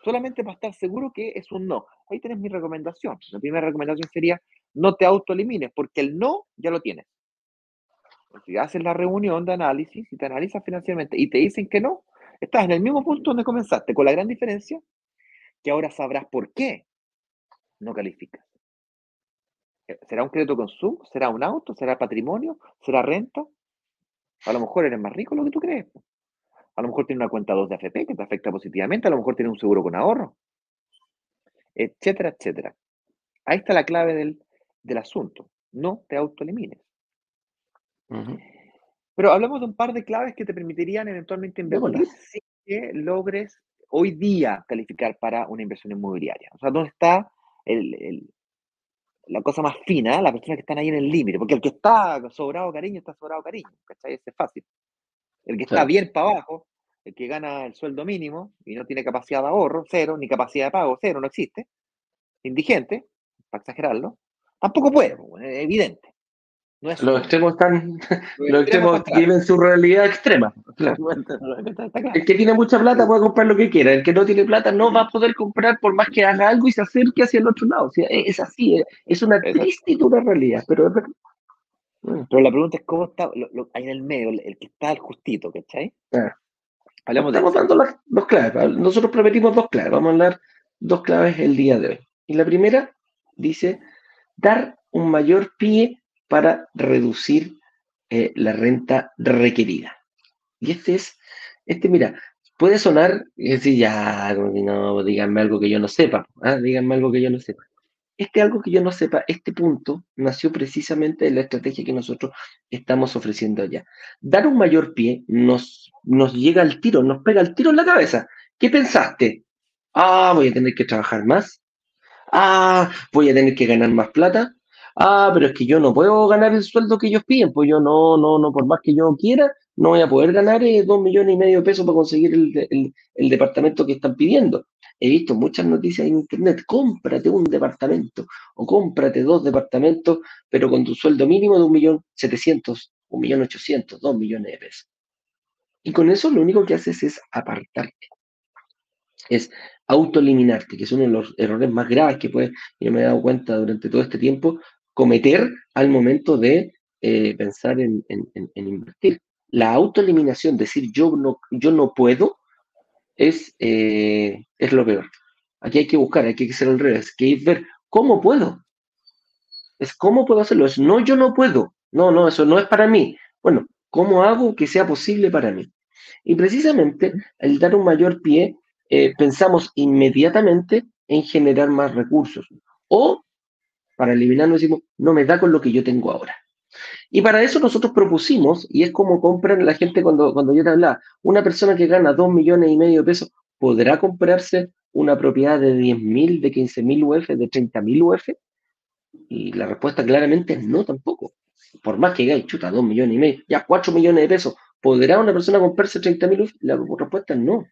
Solamente para estar seguro que es un no. Ahí tienes mi recomendación. La primera recomendación sería no te autoelimines, porque el no ya lo tienes. Si haces la reunión de análisis y te analizas financieramente y te dicen que no, estás en el mismo punto donde comenzaste, con la gran diferencia que ahora sabrás por qué no calificas. ¿Será un crédito consumo? ¿Será un auto? ¿Será patrimonio? ¿Será renta? A lo mejor eres más rico de lo que tú crees. A lo mejor tienes una cuenta 2 de AFP que te afecta positivamente. A lo mejor tienes un seguro con ahorro. Etcétera, etcétera. Ahí está la clave del, asunto. No te autoelimines. Pero hablamos de un par de claves que te permitirían eventualmente invertir si logres hoy día calificar para una inversión inmobiliaria. O sea, ¿dónde está el, la cosa más fina, las personas que están ahí en el límite, porque el que está sobrado cariño está sobrado cariño, ¿cachai? Ese es fácil. El que está bien para abajo, el que gana el sueldo mínimo y no tiene capacidad de ahorro, cero, ni capacidad de pago, cero, no existe, indigente, para exagerarlo, tampoco puede, es evidente los extremos están, los extremos viven su realidad extrema. El que tiene mucha plata puede comprar lo que quiera, el que no tiene plata no va a poder comprar por más que haga algo y se acerque hacia el otro lado. es así, es una triste y dura realidad, pero Pero la pregunta es cómo está lo, ahí en el medio, el, que está al justito, ¿cachai? Estamos dando las dos claves. Nosotros prometimos dos claves. Vamos a hablar dos claves el día de hoy. Y la primera dice dar un mayor pie para reducir eh, la renta requerida. Y este es, este mira, puede sonar y decir, ya, no, díganme algo que yo no sepa, ¿ah? díganme algo que yo no sepa. Este algo que yo no sepa, este punto nació precisamente de la estrategia que nosotros estamos ofreciendo allá. Dar un mayor pie nos, nos llega al tiro, nos pega el tiro en la cabeza. ¿Qué pensaste? Ah, voy a tener que trabajar más. Ah, voy a tener que ganar más plata ah, pero es que yo no puedo ganar el sueldo que ellos piden, pues yo no, no, no, por más que yo quiera, no voy a poder ganar eh, dos millones y medio de pesos para conseguir el, el, departamento que están pidiendo. He visto muchas noticias en internet, cómprate un departamento o cómprate dos departamentos, pero con tu sueldo mínimo de un millón setecientos, un millón ochocientos, dos millones de pesos. Y con eso lo único que haces es apartarte. Es autoeliminarte, que es uno de los errores más graves que puede, yo me he dado cuenta durante todo este tiempo, cometer al momento de eh, pensar en, invertir. La autoeliminación, decir yo no, yo no puedo, es, eh, es lo peor. Aquí hay que buscar, hay que hacer al revés, que es ver cómo puedo. Es cómo puedo hacerlo, es no, yo no puedo. No, no, eso no es para mí. Bueno, ¿cómo hago que sea posible para mí? Y precisamente el dar un mayor pie, eh, pensamos inmediatamente en generar más recursos o para eliminarlo decimos, no me da con lo que yo tengo ahora. Y para eso nosotros propusimos, y es como compran la gente cuando, cuando yo te hablaba, una persona que gana 2 millones y medio de pesos, ¿podrá comprarse una propiedad de 10 mil, de 15 mil UF, de 30 mil UF? Y la respuesta claramente es no tampoco. Por más que gane, chuta, 2 millones y medio, ya 4 millones de pesos, ¿podrá una persona comprarse 30 mil UF? La respuesta es no.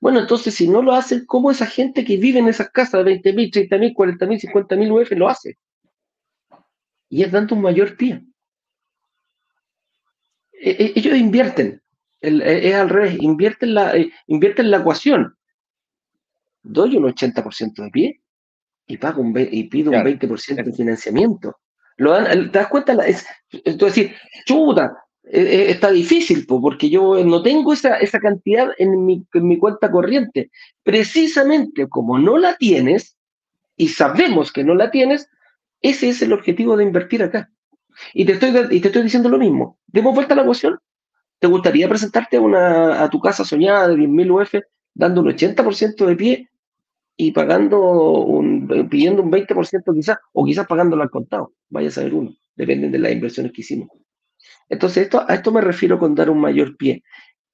Bueno, entonces, si no lo hacen, ¿cómo esa gente que vive en esas casas de 20 mil, 30 mil, 40 mil, 50 mil UF lo hace? Y es dando un mayor pie. E, e, ellos invierten, e, es al revés, invierten la, eh, invierten la ecuación. doy un 80% de pie y, pago un, y pido un 20% de financiamiento. ¿Lo dan, ¿Te das cuenta? Es, entonces, chuta, e, e, está difícil, porque yo no tengo esa, esa cantidad en mi, en mi cuenta corriente. Precisamente como no la tienes, y sabemos que no la tienes, ese es el objetivo de invertir acá. Y te estoy, y te estoy diciendo lo mismo. Demos vuelta a la ecuación. ¿Te gustaría presentarte a, una, a tu casa soñada de 10.000 UF dando un 80% de pie y pagando pidiendo un 20% quizás, o quizás pagándolo al contado? Vaya a saber uno. Dependen de las inversiones que hicimos. Entonces, esto, a esto me refiero con dar un mayor pie.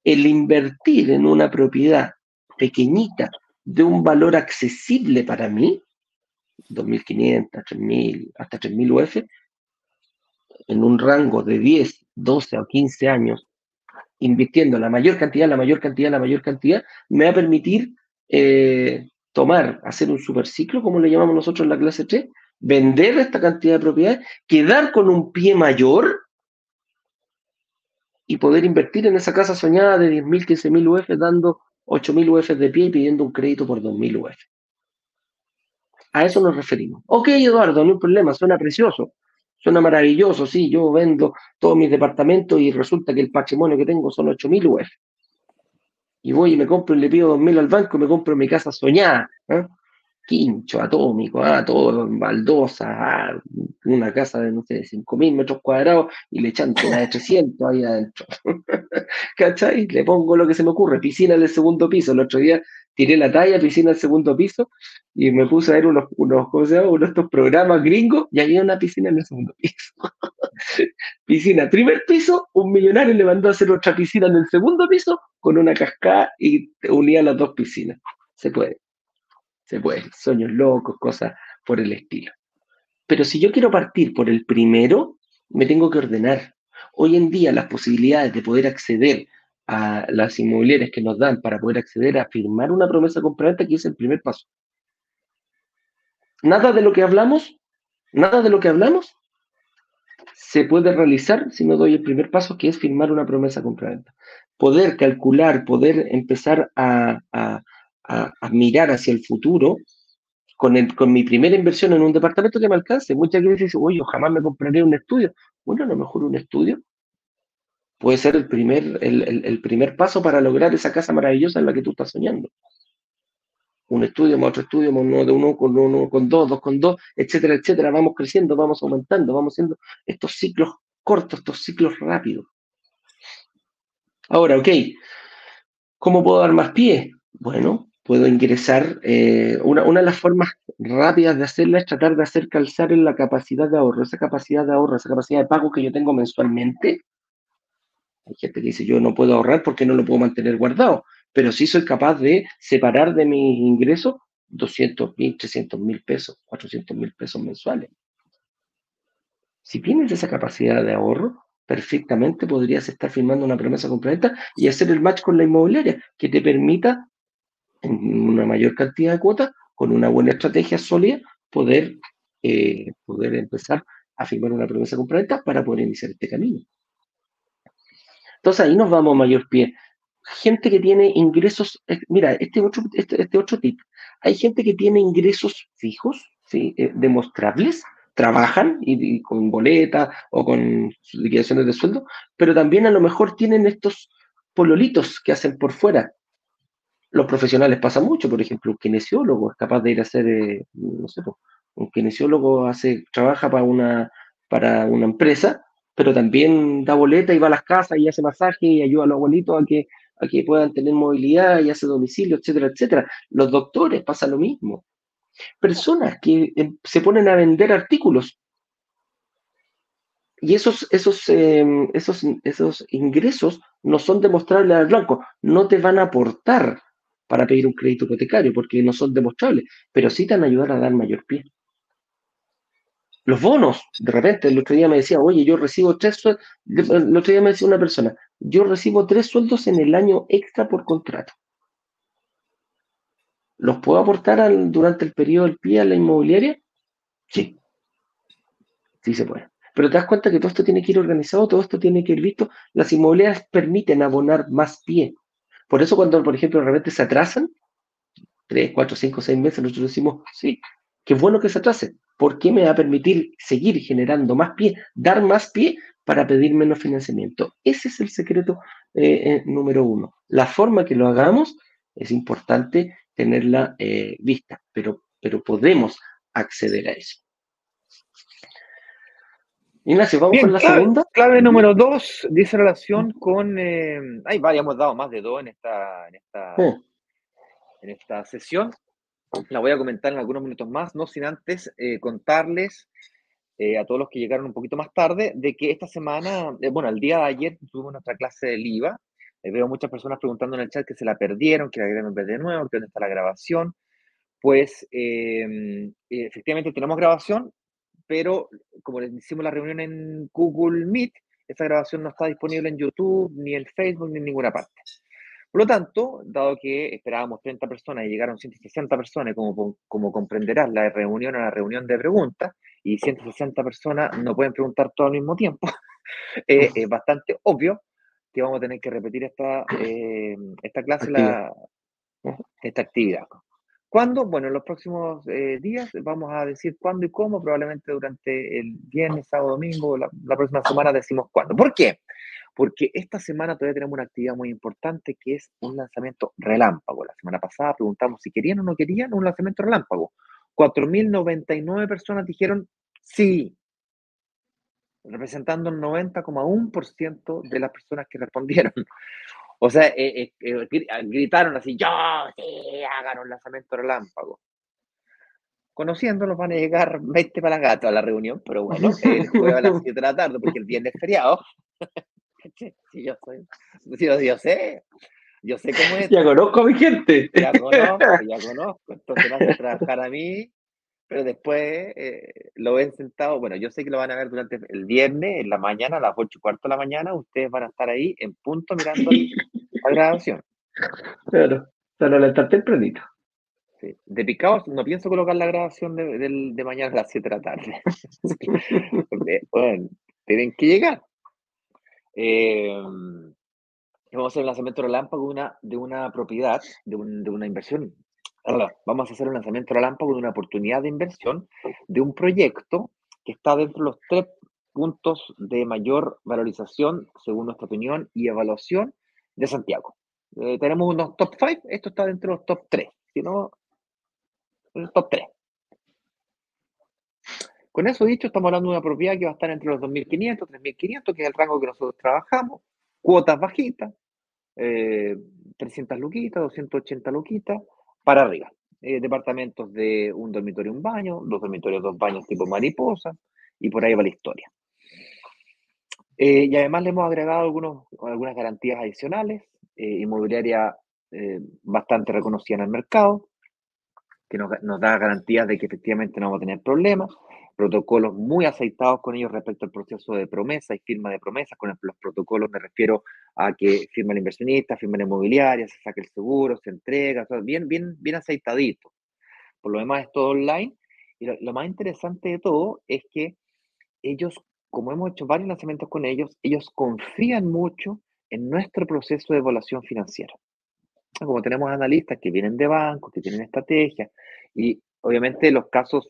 El invertir en una propiedad pequeñita de un valor accesible para mí, 2.500, 3.000, hasta 3.000 UF, en un rango de 10, 12 o 15 años, invirtiendo la mayor cantidad, la mayor cantidad, la mayor cantidad, me va a permitir eh, tomar, hacer un superciclo, como le llamamos nosotros en la clase 3, vender esta cantidad de propiedades, quedar con un pie mayor y poder invertir en esa casa soñada de 10.000, 15.000 UF, dando 8.000 UF de pie y pidiendo un crédito por 2.000 UF. A eso nos referimos. Ok, Eduardo, no hay problema, suena precioso, suena maravilloso, sí, yo vendo todos mis departamentos y resulta que el patrimonio que tengo son 8.000 UF. Y voy y me compro y le pido 2.000 al banco y me compro mi casa soñada. ¿eh? Quincho atómico, ah, todo baldosa, ah, una casa de, no sé, 5.000 metros cuadrados y le echan una de 300 ahí adentro. ¿Cachai? Le pongo lo que se me ocurre, piscina en el segundo piso. El otro día tiré la talla, piscina en el segundo piso y me puse a ver unos, unos, ¿cómo se llama? unos estos programas gringos y había una piscina en el segundo piso. piscina, primer piso, un millonario le mandó a hacer otra piscina en el segundo piso con una cascada y unía las dos piscinas. Se puede se puede, sueños locos, cosas por el estilo. Pero si yo quiero partir por el primero, me tengo que ordenar. Hoy en día las posibilidades de poder acceder a las inmobiliarias que nos dan para poder acceder a firmar una promesa compraventa, que es el primer paso. Nada de lo que hablamos, nada de lo que hablamos se puede realizar si no doy el primer paso, que es firmar una promesa compraventa. Poder calcular, poder empezar a, a, mirar hacia el futuro con, el, con mi primera inversión en un departamento que me alcance. Muchas veces dicen, oye, yo jamás me compraré un estudio. Bueno, a lo mejor un estudio puede ser el primer, el, el, primer paso para lograr esa casa maravillosa en la que tú estás soñando. Un estudio más otro estudio, más uno de uno con uno, con dos, dos con dos, etcétera, etcétera. Vamos creciendo, vamos aumentando, vamos haciendo estos ciclos cortos, estos ciclos rápidos. Ahora, ok, ¿cómo puedo dar más pie? Bueno, puedo ingresar, eh, una, una, de las formas rápidas de hacerla es tratar de hacer calzar en la capacidad de ahorro, esa capacidad de ahorro, esa capacidad de pago que yo tengo mensualmente. Hay gente que dice, yo no puedo ahorrar porque no lo puedo mantener guardado, pero sí soy capaz de separar de mis ingresos 200 mil, 300 mil pesos, 400 mil pesos mensuales. Si tienes esa capacidad de ahorro, perfectamente podrías estar firmando una promesa completa y hacer el match con la inmobiliaria que te permita en una mayor cantidad de cuotas, con una buena estrategia sólida, poder, eh, poder empezar a firmar una promesa compraventa para poder iniciar este camino. Entonces ahí nos vamos a mayor pie. Gente que tiene ingresos, mira, este otro, este, este, otro tip, hay gente que tiene ingresos fijos, ¿sí? Eh, demostrables, trabajan y, con boletas o con liquidaciones de sueldo, pero también a lo mejor tienen estos pololitos que hacen por fuera, los profesionales pasa mucho, por ejemplo, un kinesiólogo es capaz de ir a hacer, eh, no sé, un kinesiólogo hace, trabaja para una, para una empresa, pero también da boleta y va a las casas y hace masaje y ayuda a los abuelitos a que, a que puedan tener movilidad y hace domicilio, etcétera, etcétera. Los doctores pasa lo mismo. Personas que em, se ponen a vender artículos. Y esos, esos, em, esos, esos ingresos no son demostrables al blanco, no te van a aportar para pedir un crédito hipotecario, porque no son demostrables, pero sí te van a ayudar a dar mayor pie. Los bonos, de repente, el otro día me decía, oye, yo recibo tres sueldos, el otro día me decía una persona, yo recibo tres sueldos en el año extra por contrato. ¿Los puedo aportar durante el periodo del pie a la inmobiliaria? Sí. Sí se puede. Pero te das cuenta que todo esto tiene que ir organizado, todo esto tiene que ir visto. Las inmobiliarias permiten abonar más pie por eso cuando, por ejemplo, de repente se atrasan, tres, cuatro, cinco, seis meses, nosotros decimos, sí, qué bueno que se atrase. ¿Por qué me va a permitir seguir generando más pie, dar más pie para pedir menos financiamiento? Ese es el secreto eh, eh, número uno. La forma que lo hagamos es importante tenerla eh, vista, pero, pero podemos acceder a eso. Ignacio, vamos con la segunda. Clave número dos dice relación con. Eh, ay, hemos dado más de dos en esta, en esta, en esta sesión. La voy a comentar en algunos minutos más, no sin antes eh, contarles eh, a todos los que llegaron un poquito más tarde de que esta semana, eh, bueno, el día de ayer tuvimos nuestra clase del IVA. veo muchas personas preguntando en el chat que se la perdieron, que la queremos ver de nuevo, que dónde está la grabación. Pues efectivamente tenemos grabación, pero como les hicimos la reunión en Google Meet, esa grabación no está disponible en YouTube, ni en Facebook, ni en ninguna parte. Por lo tanto, dado que esperábamos 30 personas y llegaron 160 personas, como, como comprenderás, la reunión era una reunión de preguntas y 160 personas no pueden preguntar todo al mismo tiempo, eh, es bastante obvio que vamos a tener que repetir esta, eh, esta clase, la, esta actividad. ¿Cuándo? Bueno, en los próximos eh, días vamos a decir cuándo y cómo, probablemente durante el viernes, sábado, domingo, la, la, próxima semana decimos cuándo. ¿Por qué? Porque esta semana todavía tenemos una actividad muy importante que es un lanzamiento relámpago. La semana pasada preguntamos si querían o no querían un lanzamiento relámpago. 4.099 personas dijeron sí, representando el 90,1% de las personas que respondieron. O sea, eh, eh, eh, gritaron así, yo sí, hagan un lanzamiento relámpago. Conociéndolos van a llegar 20 para la gata a la reunión, pero bueno, después a las 7 de la tarde, porque el viernes es feriado. sí, yo, soy, yo, sé, yo sé cómo es. Ya conozco a mi gente. Ya conozco, ya conozco. Entonces van a trabajar a mí pero después eh, lo ven sentado. Bueno, yo sé que lo van a ver durante el viernes, en la mañana, a las 8 y cuarto de la mañana. Ustedes van a estar ahí en punto mirando la grabación. Claro, pero le está tempranito. Sí. De picados, no pienso colocar la grabación de, de, mañana a las 7 de la tarde. bueno, tienen que llegar. Eh, vamos a hacer el lanzamiento relámpago de una, de una propiedad, de, un, de una inversión vamos a hacer un lanzamiento relámpago de una oportunidad de inversión de un proyecto que está dentro de los tres puntos de mayor valorización, según nuestra opinión y evaluación, de Santiago. Eh, tenemos unos top 5, esto está dentro de los top 3, si no, el top 3. Con eso dicho, estamos hablando de una propiedad que va a estar entre los 2.500, 3.500, que es el rango que nosotros trabajamos, cuotas bajitas, 300 eh, luquitas, 280 luquitas, para arriba. Eh, departamentos de un dormitorio, un baño, dos dormitorios, dos baños tipo mariposa, y por ahí va la historia. Eh, y además le hemos agregado algunos, algunas garantías adicionales, eh, inmobiliaria bastante reconocida en el mercado, que nos, nos, da garantías de que efectivamente no vamos a tener problemas, protocolos muy aceitados con ellos respecto al proceso de promesa y firma de promesas. Con los protocolos me refiero a que firma el inversionista, firma la inmobiliaria, se saca el seguro, se entrega, bien, bien, bien aceitadito. Por lo demás es todo online. Y lo, más interesante de todo es que ellos, como hemos hecho varios lanzamientos con ellos, ellos confían mucho en nuestro proceso de evaluación financiera. Como tenemos analistas que vienen de bancos, que tienen estrategias, y obviamente los casos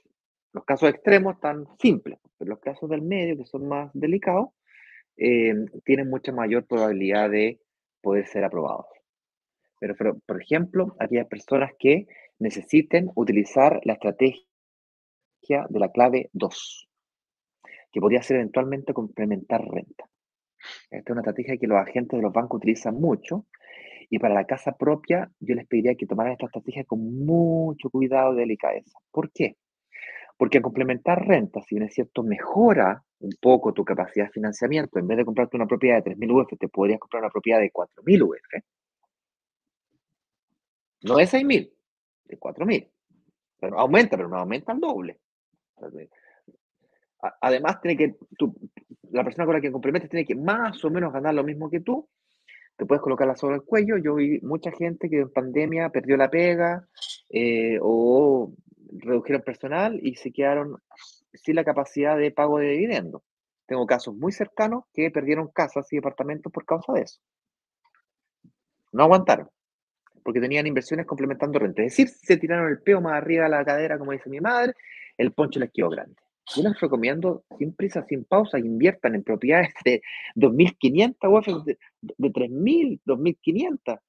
los casos extremos están simples, pero los casos del medio, que son más delicados, eh, tienen mucha mayor probabilidad de poder ser aprobados. Pero, por ejemplo, aquellas personas que necesiten utilizar la estrategia de la clave 2, que podría ser eventualmente complementar renta. Esta es una estrategia que los agentes de los bancos utilizan mucho y para la casa propia yo les pediría que tomaran esta estrategia con mucho cuidado y delicadeza. ¿Por qué? Porque complementar renta, si bien es cierto, mejora un poco tu capacidad de financiamiento, en vez de comprarte una propiedad de 3.000 UF, te podrías comprar una propiedad de 4.000 UF. No de 6.000, de 4.000. Pero aumenta, pero no aumenta al doble. Además, tiene que, la persona con la que complementas tiene que más o menos ganar lo mismo que tú. Te puedes colocarla sobre el cuello. Yo vi mucha gente que en pandemia perdió la pega eh, o redujeron personal y se quedaron sin la capacidad de pago de dividendos. Tengo casos muy cercanos que perdieron casas y departamentos por causa de eso. No aguantaron. porque tenían inversiones complementando renta. Es decir, se tiraron el peo más arriba de la cadera, como dice mi madre, el poncho les quedó grande. Yo les recomiendo, sin prisa, sin pausa, inviertan en propiedades de 2.500 UF, de, de 3.000, 2.500.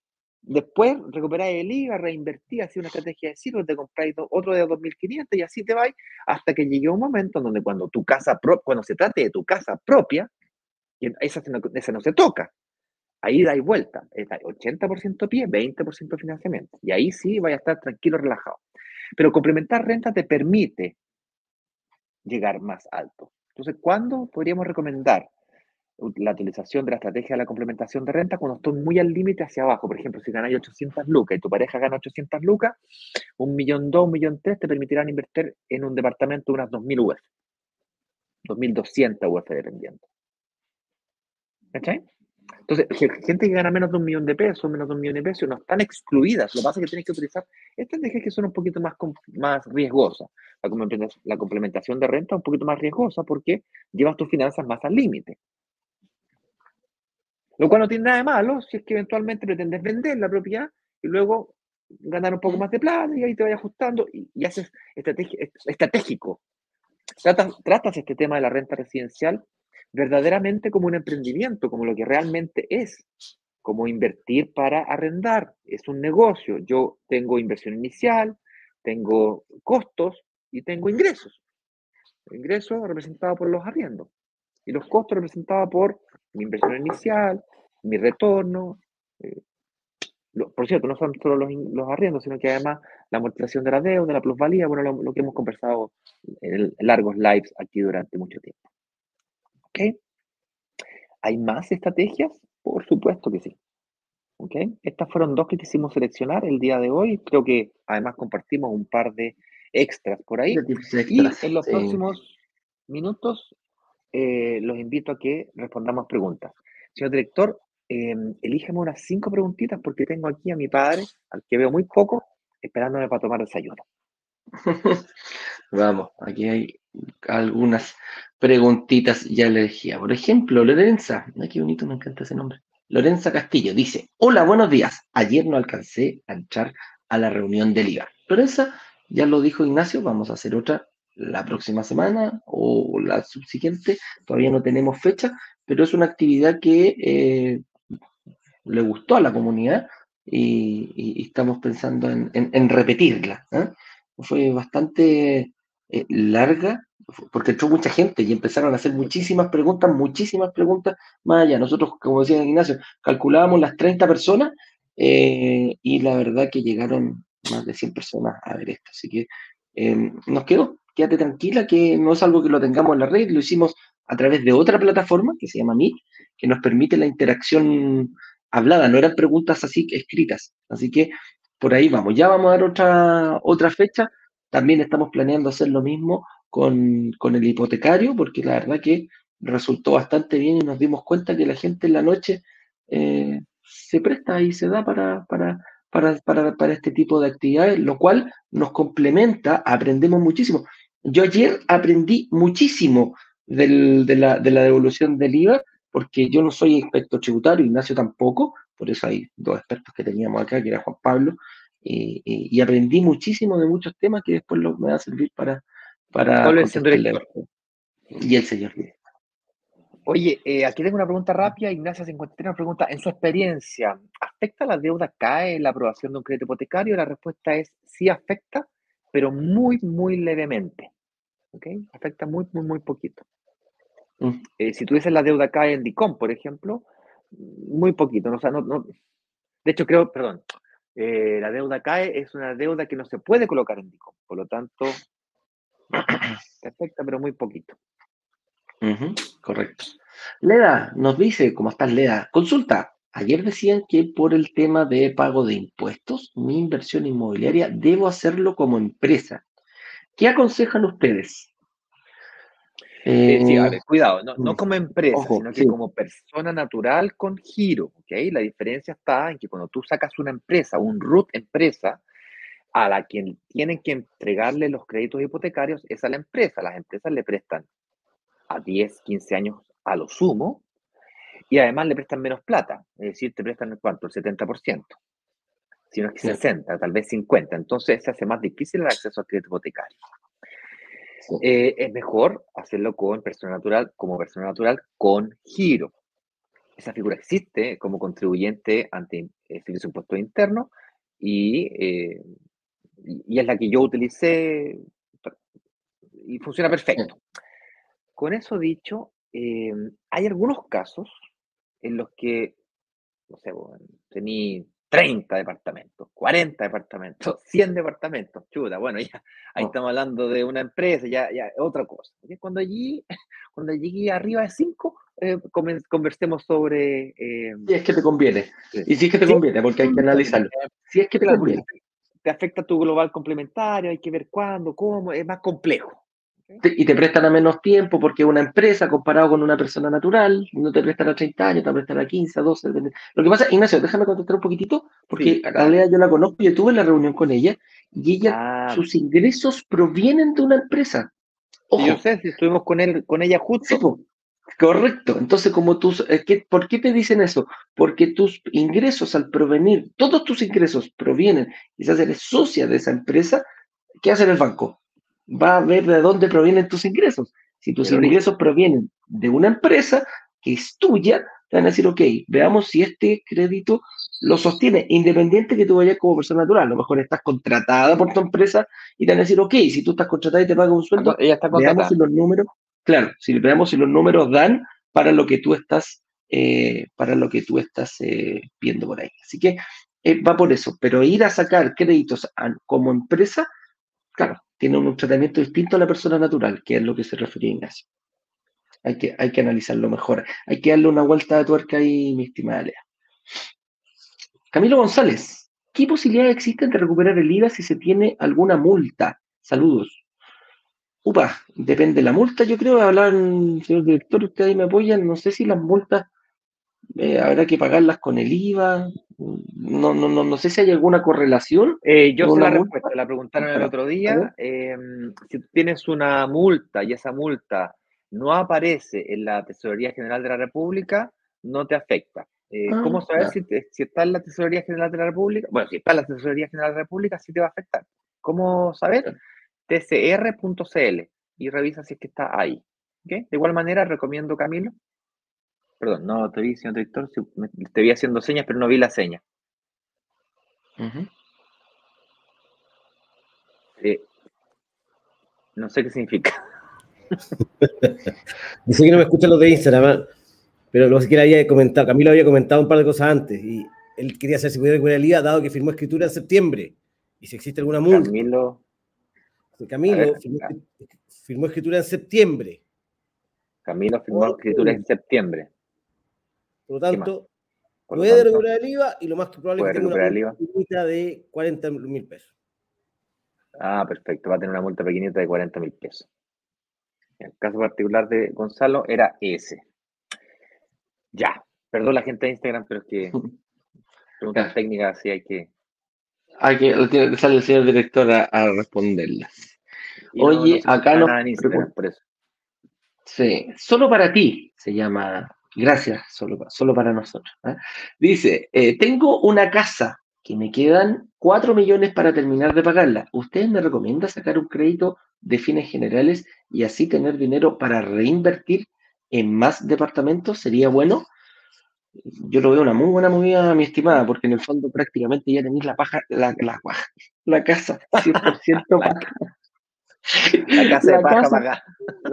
Después recuperáis el IVA, reinvertí, hacía una estrategia de ciclos, te compráis otro de 2.500 y así te vais hasta que llegue un momento en donde cuando tu casa, cuando se trate de tu casa propia, esa, no se toca, ahí dais vuelta, 80% pie, 20% financiamiento. Y ahí sí vaya a estar tranquilo, relajado. Pero complementar renta te permite llegar más alto. Entonces, ¿cuándo podríamos recomendar la utilización de la estrategia de la complementación de renta cuando estoy muy al límite hacia abajo. Por ejemplo, si ganas 800 lucas y tu pareja gana 800 lucas, un millón dos, un millón tres te permitirán invertir en un departamento de unas 2.000 UF. 2.200 UF dependiendo. ¿Cachai? Entonces, gente que gana menos de un millón de pesos, menos de un millón de pesos, no están excluidas. Lo que pasa es que tienes que utilizar estrategias que son un poquito más, más riesgosas. La complementación de renta es un poquito más riesgosa porque llevas tus finanzas más al límite. Lo cual no tiene nada de malo si es que eventualmente pretendes vender la propiedad y luego ganar un poco más de plata y ahí te vayas ajustando y, haces estratégico. Tratas, tratas este tema de la renta residencial verdaderamente como un emprendimiento, como lo que realmente es, como invertir para arrendar. Es un negocio. Yo tengo inversión inicial, tengo costos y tengo ingresos. Ingresos representados por los arriendos y los costos representados por mi inversión inicial, mi retorno. Eh, por cierto, no son solo los, los, arriendos, sino que además la amortización de la deuda, la plusvalía, bueno, lo, que hemos conversado en, largos lives aquí durante mucho tiempo. ¿Ok? ¿Hay más estrategias? Por supuesto que sí. ¿Ok? Estas fueron dos que quisimos seleccionar el día de hoy. Creo que además compartimos un par de extras por ahí. y en los próximos minutos eh, los invito a que respondamos preguntas. Señor director, eh, elíjame unas cinco preguntitas porque tengo aquí a mi padre, al que veo muy poco, esperándome para tomar desayuno. Vamos, aquí hay algunas preguntitas, ya le decía. Por ejemplo, Lorenza, qué bonito, me encanta ese nombre. Lorenza Castillo dice, hola, buenos días. Ayer no alcancé a entrar a la reunión del IVA. Lorenza, ya lo dijo Ignacio, vamos a hacer otra la próxima semana o la subsiguiente, todavía no tenemos fecha, pero es una actividad que eh, le gustó a la comunidad y, estamos pensando en, repetirla. ¿eh? Fue bastante eh, larga porque entró mucha gente y empezaron a hacer muchísimas preguntas, muchísimas preguntas más allá. Nosotros, como decía Ignacio, calculábamos las 30 personas y la verdad que llegaron más de 100 personas a ver esto. Así que nos quedó quédate tranquila que no es algo que lo tengamos en la red, lo hicimos a través de otra plataforma que se llama Meet, que nos permite la interacción hablada, no eran preguntas así escritas. Así que por ahí vamos. Ya vamos a dar otra, otra fecha. También estamos planeando hacer lo mismo con, el hipotecario, porque la verdad que resultó bastante bien y nos dimos cuenta que la gente en la noche eh, se presta y se da para, para, para, para, para, este tipo de actividades, lo cual nos complementa, aprendemos muchísimo. Yo ayer aprendí muchísimo de, la, devolución del IVA, porque yo no soy experto tributario, Ignacio tampoco, por eso hay dos expertos que teníamos acá, que era Juan Pablo, y, aprendí muchísimo de muchos temas que después me van a servir para... para el señor Y el señor Oye, eh, aquí tengo una pregunta rápida. Ignacio 53 nos pregunta, en su experiencia, ¿afecta la deuda CAE la aprobación de un crédito hipotecario? La respuesta es sí afecta, pero muy, muy levemente. ¿Ok? Afecta muy, muy, muy poquito. Mm. Eh, si tuviese la deuda acá en DICOM, por ejemplo, muy poquito. No, no, de hecho, creo, perdón, eh, la deuda CAE es una deuda que no se puede colocar en DICOM, por lo tanto, afecta, pero muy poquito. correcto. Leda nos dice, ¿cómo estás, Leda? Consulta. Ayer decían que por el tema de pago de impuestos, mi inversión inmobiliaria debo hacerlo como empresa. ¿Qué aconsejan ustedes? Eh, sí, a ver, cuidado, no, mm, como empresa, sino que como persona natural con giro, ¿ok? La diferencia está en que cuando tú sacas una empresa, un root empresa, a la quien tienen que entregarle los créditos hipotecarios es a la empresa. Las empresas le prestan a 10, 15 años a lo sumo y además le prestan menos plata, es decir, te prestan cuánto, el 70%. Sino que 60, tal vez 50. Entonces se hace más difícil el acceso al crédito hipotecario. Eh, es mejor hacerlo con persona natural, como persona natural, con giro. Esa figura existe como contribuyente ante el servicio impuesto interno y, eh, y es la que yo utilicé y funciona perfecto. Con eso dicho, eh, hay algunos casos en los que, no sé, bueno, tení 30 departamentos, 40 departamentos, 100 departamentos, chuta, bueno, ya ahí oh. estamos hablando de una empresa, ya, ya otra cosa. Cuando allí, cuando llegué arriba de 5, eh, conversemos sobre... Eh, si es que te conviene, y si es que te conviene, porque hay que analizarlo. Si es que te conviene. Te afecta tu global complementario, hay que ver cuándo, cómo, es más complejo y te prestan a menos tiempo porque una empresa comparado con una persona natural, no te prestan a 30 años, te prestan a 15, a 12. Lo que pasa, Ignacio, déjame contestar un poquitito, porque a Lea yo la conozco, yo tuve la reunión con ella y ella, ah. sus ingresos provienen de una empresa. Ojo. yo sé, si estuvimos con, él, con ella justo. correcto. Entonces, como tus, eh, ¿por qué te dicen eso? Porque tus ingresos al provenir, todos tus ingresos provienen, quizás eres socia de esa empresa, ¿qué hace el banco? Va a ver de dónde provienen tus ingresos. Si tus ingresos provienen de una empresa que es tuya, te van a decir, ok, veamos si este crédito lo sostiene, independiente que tú vayas como persona natural. A lo mejor estás contratada por tu empresa y te van a decir, ok, si tú estás contratada y te pagan un sueldo, ella está veamos si los números, claro, si veamos si los números dan para lo que tú estás, eh, para lo que tú estás eh, viendo por ahí. Así que eh, va por eso, pero ir a sacar créditos como empresa, claro, tiene un tratamiento distinto a la persona natural, que es lo que se refería Ignacio. Hay que, hay que analizarlo mejor. Hay que darle una vuelta de tuerca ahí, mi estimada Lea. Camilo González, ¿qué posibilidades existen de recuperar el IVA si se tiene alguna multa? Saludos. Upa, depende de la multa, yo creo, hablan, señor director, ustedes ahí me apoyan, no sé si las multas eh, habrá que pagarlas con el IVA, no, no, no, no sé si hay alguna correlación. Eh, yo sé la respuesta, la preguntaron el otro día. Em, si tienes una multa y esa multa no aparece en la Tesorería General de la República, no te afecta. Eh, ah, ¿Cómo saber si, está en la Tesorería General de la República? Bueno, si está en la Tesorería General de la República, sí te va a afectar. ¿Cómo saber? tcr.cl y revisa si es que está ahí. De igual manera, recomiendo, Camilo, Perdón, no te vi, señor director, te vi haciendo señas, pero no vi la seña. no sé qué significa. Dice que no me escuchan los de Instagram, pero lo que había comentado, Camilo había comentado un par de cosas antes y él quería saber si podía recuperar el IVA dado que firmó escritura en septiembre y si existe alguna multa. Camilo. Camilo firmó, escritura en septiembre. Camilo firmó escritura en septiembre. Por lo tanto, puede recuperar el IVA y lo más probable es que tenga una multa de 40 mil pesos. Ah, perfecto. Va a tener una multa pequeñita de 40 mil pesos. En el caso particular de Gonzalo era ese. Ya. Perdón la gente de Instagram, pero es que preguntas técnicas sí hay que. Hay que sale el señor director a, responderlas. Oye, acá no. por eso. Sí, solo para ti se llama Gracias, solo, solo para nosotros. ¿ah? Dice, eh, tengo una casa que me quedan 4 millones para terminar de pagarla. ¿Usted me recomienda sacar un crédito de fines generales y así tener dinero para reinvertir en más departamentos? ¿Sería bueno? Yo lo veo una muy buena movida, mi estimada, porque en el fondo prácticamente ya tenéis la paja, la, la, la casa 100% pagada. La casa de paja pagada.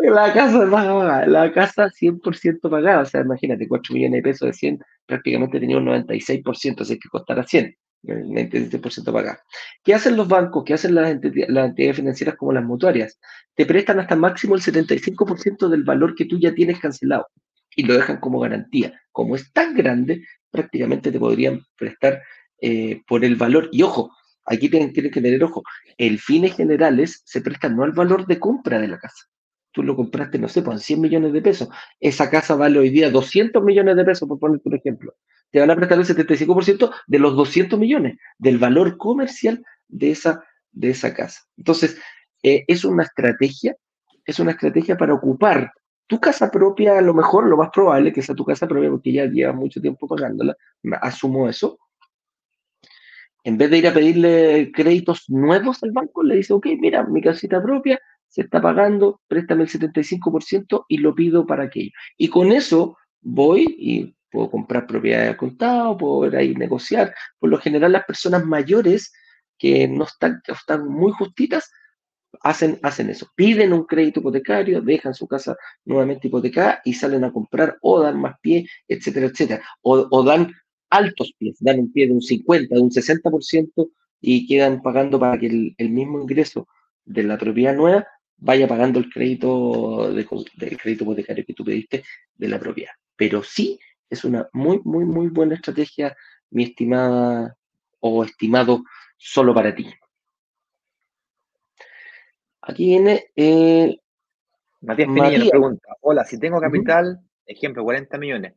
La casa de paja pagada. La casa 100% pagada. O sea, imagínate, 4 millones de pesos de 100, prácticamente tenía un 96%, así que costará 100. 96% pagada. ¿Qué hacen los bancos? ¿Qué hacen las entidades, financieras como las mutuarias? Te prestan hasta máximo el 75% del valor que tú ya tienes cancelado y lo dejan como garantía. Como es tan grande, prácticamente te podrían prestar eh, por el valor. Y ojo, aquí tienen, que tener ojo, el fines generales se presta no al valor de compra de la casa. Tú lo compraste, no sé, por pues, 100 millones de pesos. Esa casa vale hoy día 200 millones de pesos, por ponerte un ejemplo. Te van a prestar el 75% de los 200 millones, del valor comercial de esa, de esa casa. Entonces, eh, es una estrategia, es una estrategia para ocupar tu casa propia, a lo mejor, lo más probable que sea tu casa propia, porque ya llevas mucho tiempo pagándola, asumo eso, en vez de ir a pedirle créditos nuevos al banco, le dice, ok, mira, mi casita propia se está pagando, préstame el 75% y lo pido para aquello. Y con eso voy y puedo comprar propiedades al contado, puedo ir ahí negociar. Por lo general, las personas mayores que no están, muy justitas, hacen eso. Piden un crédito hipotecario, dejan su casa nuevamente hipotecada y salen a comprar o dan más pie, etcétera, etcétera. O, dan altos pies, dan un pie de un 50, de un 60% y quedan pagando para que el, el mismo ingreso de la propiedad nueva vaya pagando el crédito de, del crédito hipotecario que tú pediste de la propiedad. Pero sí es una muy, muy, muy buena estrategia, mi estimada o estimado, solo para ti. Aquí viene eh, Matías Pinilla pregunta, hola, si tengo capital, ejemplo, 40 millones,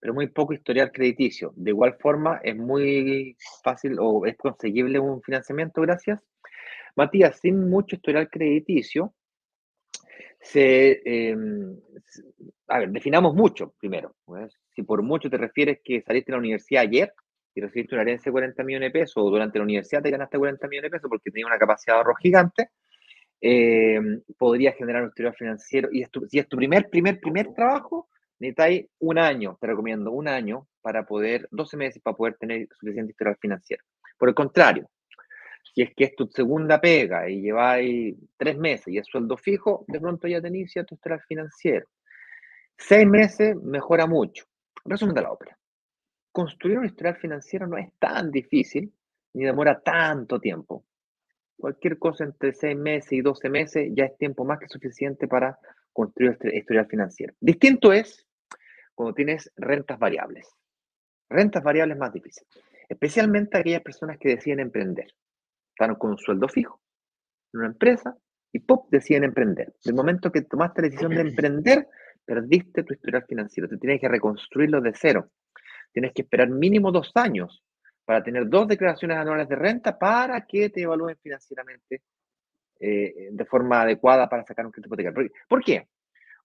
pero muy poco historial crediticio, ¿de igual forma es muy fácil o es conseguible un financiamiento? Gracias. Matías, sin mucho historial crediticio, se, a ver, definamos mucho primero. Si por mucho te refieres que saliste de la universidad ayer y recibiste una herencia de 40 millones de pesos, o durante la universidad te ganaste 40 millones de pesos porque tenías una capacidad de ahorro gigante, eh, generar un historial financiero. Y si es tu primer, primer, primer trabajo, necesitas un año, te recomiendo, un año para poder, 12 meses para poder tener suficiente historial financiero. Por el contrario, si es que es tu segunda pega y lleváis tres meses y es sueldo fijo, de pronto ya te inicia tu historial financiero. Seis meses mejora mucho. Resumen de la ópera. Construir un historial financiero no es tan difícil ni demora tanto tiempo. Cualquier cosa entre seis meses y doce meses ya es tiempo más que suficiente para construir este historial financiero. Distinto es cuando tienes rentas variables. Rentas variables más difíciles, especialmente aquellas personas que deciden emprender están con un sueldo fijo en una empresa y ¡pop! deciden emprender. Del momento que tomaste la decisión de emprender, perdiste tu historial financiero. Te tienes que reconstruirlo de cero. Tienes que esperar mínimo dos años para tener dos declaraciones anuales de renta para que te evalúen financieramente eh, de forma adecuada para sacar un crédito hipotecario. ¿Por qué?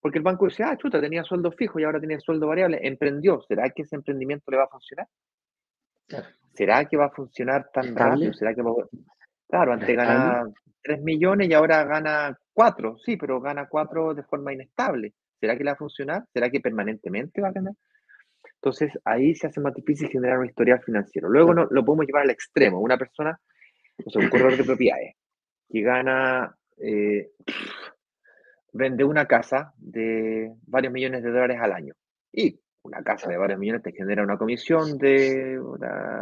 Porque el banco dice, ah, chuta, tenía sueldo fijo y ahora tiene sueldo variable, emprendió. ¿Será que ese emprendimiento le va a funcionar? ¿Será que va a funcionar tan rápido? ¿Será que va a... Claro, antes gana 3 millones y ahora gana 4, sí, pero gana 4 de forma inestable. ¿Será que le va a funcionar? ¿Será que permanentemente va a ganar? Entonces ahí se hace más difícil generar un historial financiero. Luego no, lo podemos llevar al extremo. Una persona, o sea, un corredor de propiedades, que gana, eh, vende una casa de varios millones de dólares al año. Y una casa de varios millones te genera una comisión de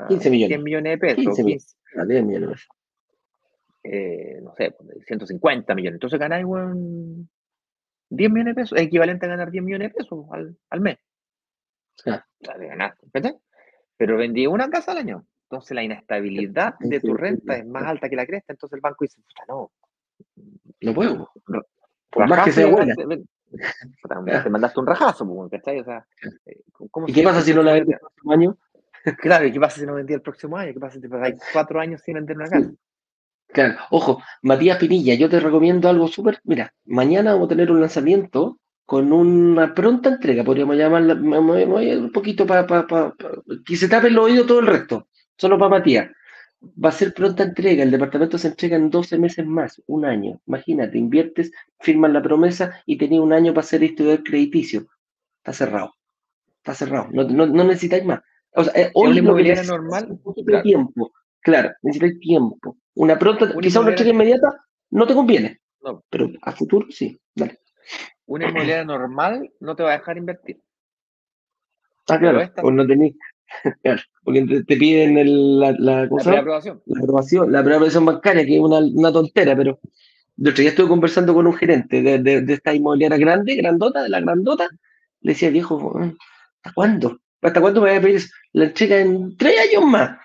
15 millones. 100 millones de pesos. 15 millones eh, no sé, 150 pues, millones. Entonces ganáis 10 millones de pesos, es equivalente a ganar 10 millones de pesos al, al mes. Ah. Pero vendí una casa al año. Entonces la inestabilidad de tu renta es más alta que la cresta. Entonces el banco dice, no. No puedo. Por más que sea buena. Te mandaste un rajazo, pues, ¿cachai? O sea, eh, ¿Y qué pasa si no la vendes el próximo año? Claro, ¿y qué pasa si no vendí el próximo año? ¿Qué pasa si te pasáis cuatro años sin vender una casa? Claro, ojo, Matías Pinilla, yo te recomiendo algo súper. Mira, mañana vamos a tener un lanzamiento con una pronta entrega, podríamos llamarla, un poquito para que se tape el oído todo el resto, solo para Matías. Va a ser pronta entrega, el departamento se entrega en 12 meses más, un año. Imagínate, inviertes, firmas la promesa y tenías un año para hacer esto del crediticio. Está cerrado, está cerrado, no, no, necesitáis más. O sea, eh, hoy lo que normal, un poquito de tiempo Claro, necesitas tiempo. Una pronta, quizá una entrega inmediata no te conviene, no. pero a futuro sí. Dale. Una inmobiliaria normal no te va a dejar invertir. Ah, claro, pues no tenés. Claro, porque te, piden la, la, la, aprobación. la aprobación. La aprobación bancaria, que es una, una tontera, pero otro día estuve conversando con un gerente de, de, de, esta inmobiliaria grande, grandota, de la grandota. Le decía, viejo, ¿hasta cuándo? ¿Hasta cuándo me voy a pedir la entrega en tres años más?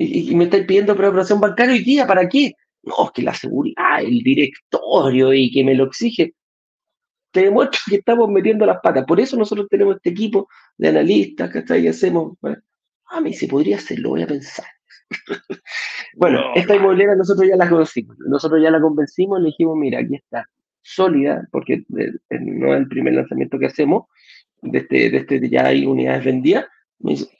y, me estáis pidiendo preparación bancaria hoy día, ¿para qué? No, es que la seguridad, el directorio y que me lo exige. Te demuestro que estamos metiendo las patas. Por eso nosotros tenemos este equipo de analistas, que Y hacemos. a mí se podría hacerlo, voy a pensar. bueno, esta inmobiliaria nosotros ya la conocimos. Nosotros ya la convencimos y le dijimos, mira, aquí está, sólida, porque no es el primer lanzamiento que hacemos. De este, de este ya hay unidades vendidas.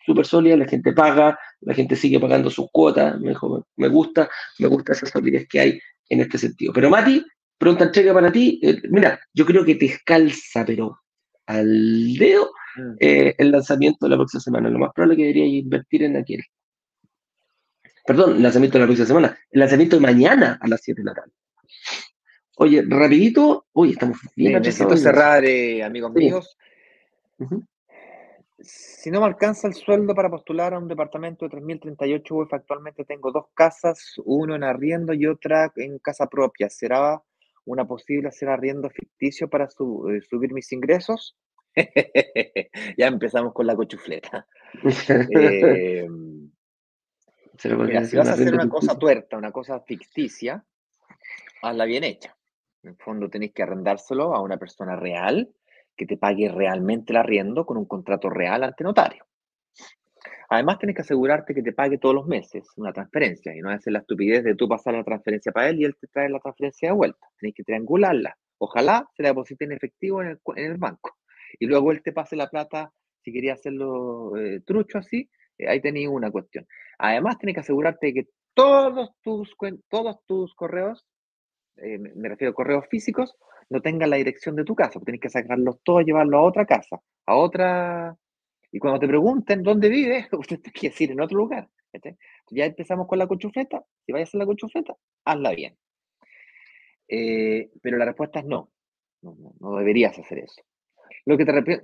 Súper sólida, la gente paga, la gente sigue pagando sus cuotas, me, me gusta, me gusta esa solidez que hay en este sentido. Pero Mati, pronta entrega para ti, eh, mira, yo creo que te escalza, pero al dedo, mm. eh, el lanzamiento de la próxima semana. Lo más probable que debería invertir en aquel. Perdón, el lanzamiento de la próxima semana. El lanzamiento de mañana a las 7 de la tarde. Oye, rapidito, uy, estamos bien. necesito cerrar, eh, amigos míos. Si no me alcanza el sueldo para postular a un departamento de 3.038 UF, actualmente tengo dos casas, uno en arriendo y otra en casa propia. ¿Será una posible hacer arriendo ficticio para eh, subir mis ingresos? ya empezamos con la cochufleta. eh, si vas a hacer una cosa tuerta, una cosa ficticia, hazla bien hecha. En el fondo tenéis que arrendárselo a una persona real que te pague realmente el arriendo con un contrato real ante notario. Además, tienes que asegurarte que te pague todos los meses una transferencia y no hacer la estupidez de tú pasar la transferencia para él y él te trae la transferencia de vuelta. Tienes que triangularla. Ojalá se la deposite en efectivo en el, banco y luego él te pase la plata si quería hacerlo eh, trucho así. Eh, ahí tenéis una cuestión. Además, tienes que asegurarte que todos tus, todos tus correos eh, me refiero a correos físicos, no tengan la dirección de tu casa. Tienes que sacarlos todos y llevarlos a otra casa, a otra. Y cuando te pregunten dónde vives, usted tiene que decir en otro lugar. Ya empezamos con la cochufleta. Si vayas a hacer la cochufleta, hazla bien. Eh, pero la respuesta es no. No, deberías hacer eso. Lo que, te,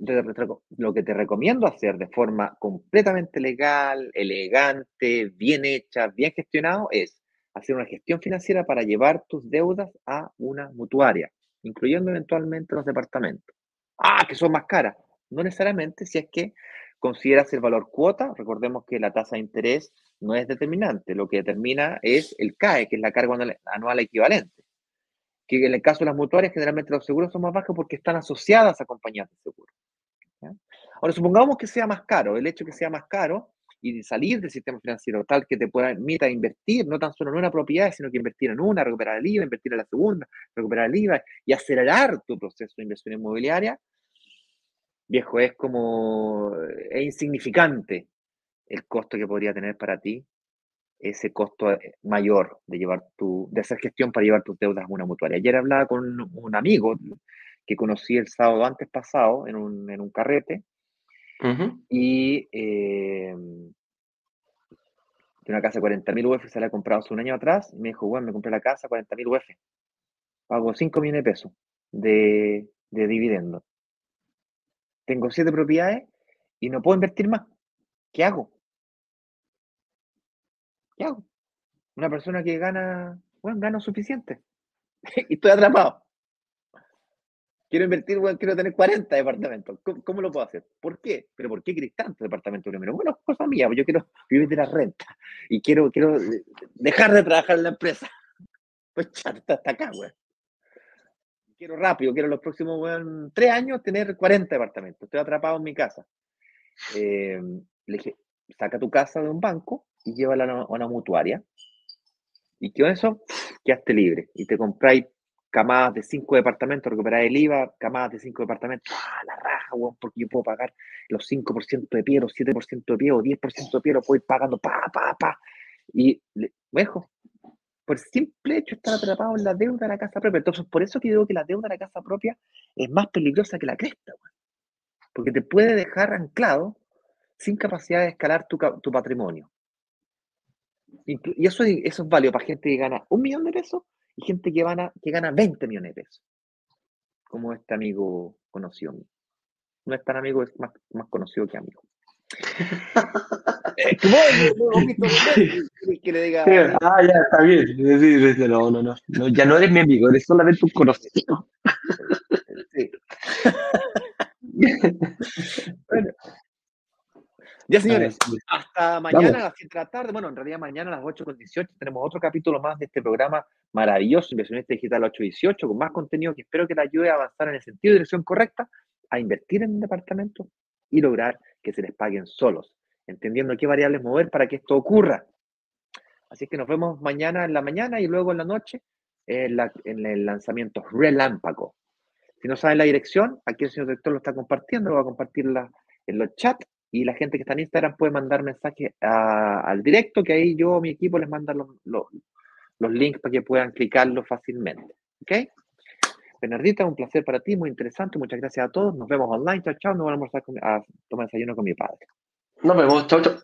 lo que te recomiendo hacer de forma completamente legal, elegante, bien hecha, bien gestionado, es hacer una gestión financiera para llevar tus deudas a una mutuaria, incluyendo eventualmente los departamentos. Ah, que son más caras. No necesariamente si es que consideras el valor cuota, recordemos que la tasa de interés no es determinante, lo que determina es el CAE, que es la carga anual equivalente. Que en el caso de las mutuarias, generalmente los seguros son más bajos porque están asociadas a compañías de seguro. Ahora, supongamos que sea más caro. El hecho de que sea más caro y salir del sistema financiero tal que te permita invertir no tan solo en una propiedad, sino que invertir en una, recuperar el IVA, invertir en la segunda, recuperar el IVA y acelerar tu proceso de inversión inmobiliaria, viejo, es como, es insignificante el costo que podría tener para ti ese costo eh, mayor de llevar tu, de hacer gestión para llevar tus deudas a una mutuaria. Ayer hablaba con un, amigo que conocí el sábado antes pasado en un, en un carrete, y eh, de una casa de 40.000 UF se la he comprado hace un año atrás. Y me dijo, bueno, me compré la casa 40.000 UF. Pago 5 millones de pesos de, de dividendo. Tengo 7 propiedades y no puedo invertir más. ¿Qué hago? ¿Qué hago? Una persona que gana, bueno, gana suficiente. y estoy atrapado. Quiero invertir, quiero tener 40 departamentos. ¿Cómo, lo puedo hacer? ¿Por qué? ¿Pero por qué querés tantos departamentos primero? Bueno, cosa mía, pues yo quiero vivir de la renta y quiero, quiero eh, dejar de trabajar en la empresa. Pues chata, hasta acá, güey. Quiero rápido, quiero los próximos tres años tener 40 departamentos. Estoy atrapado en mi casa. Eh, le dije, saca tu casa de un banco y llévala a una, mutuaria. Y con eso, quedaste libre. Y te compráis camadas de cinco departamentos, recuperar el IVA, camadas de cinco departamentos, ¡ah, la raja, porque yo puedo pagar los 5% de pie, los 7% de pie o 10% de pie, lo puedo ir pagando, pa, pa, pa. Y, dejo, por simple hecho estar atrapado en la deuda de la casa propia. Entonces, por eso que digo que la deuda de la casa propia es más peligrosa que la cresta, porque te puede dejar anclado sin capacidad de escalar tu, tu patrimonio. Y eso, eso es válido para gente que gana un millón de pesos y gente que, gana, que gana 20 millones de pesos, como este amigo conocido mío. No es tan amigo, es más, más conocido que amigo. Eh, que le diga. Ah, ya, está bien. No, no, no, Ya no eres mi amigo, eres solamente un conocido. Sí. bueno, ya, señores, hasta mañana a las 7 de la tarde. Bueno, en realidad mañana a las 8 con 18 tenemos otro capítulo más de este programa maravilloso, Inversionista Digital 818, con más contenido que espero que te ayude a avanzar en el sentido de dirección correcta, a invertir en un departamento y lograr que se les paguen solos, entendiendo qué variables mover para que esto ocurra. Así que nos vemos mañana en la mañana y luego en la noche en, el lanzamiento relámpago. Si no saben la dirección, aquí el señor director lo está compartiendo, lo va a compartir en los chats y la gente que está en Instagram puede mandar mensajes al directo, que ahí yo, mi equipo, les manda los, los, links para que puedan clicarlo fácilmente. ¿Ok? Bernardita, un placer para ti, muy interesante. Muchas gracias a todos. Nos vemos online. Chao, chao. Nos vamos a, a tomar desayuno con mi padre. Nos vemos. Chao, chao.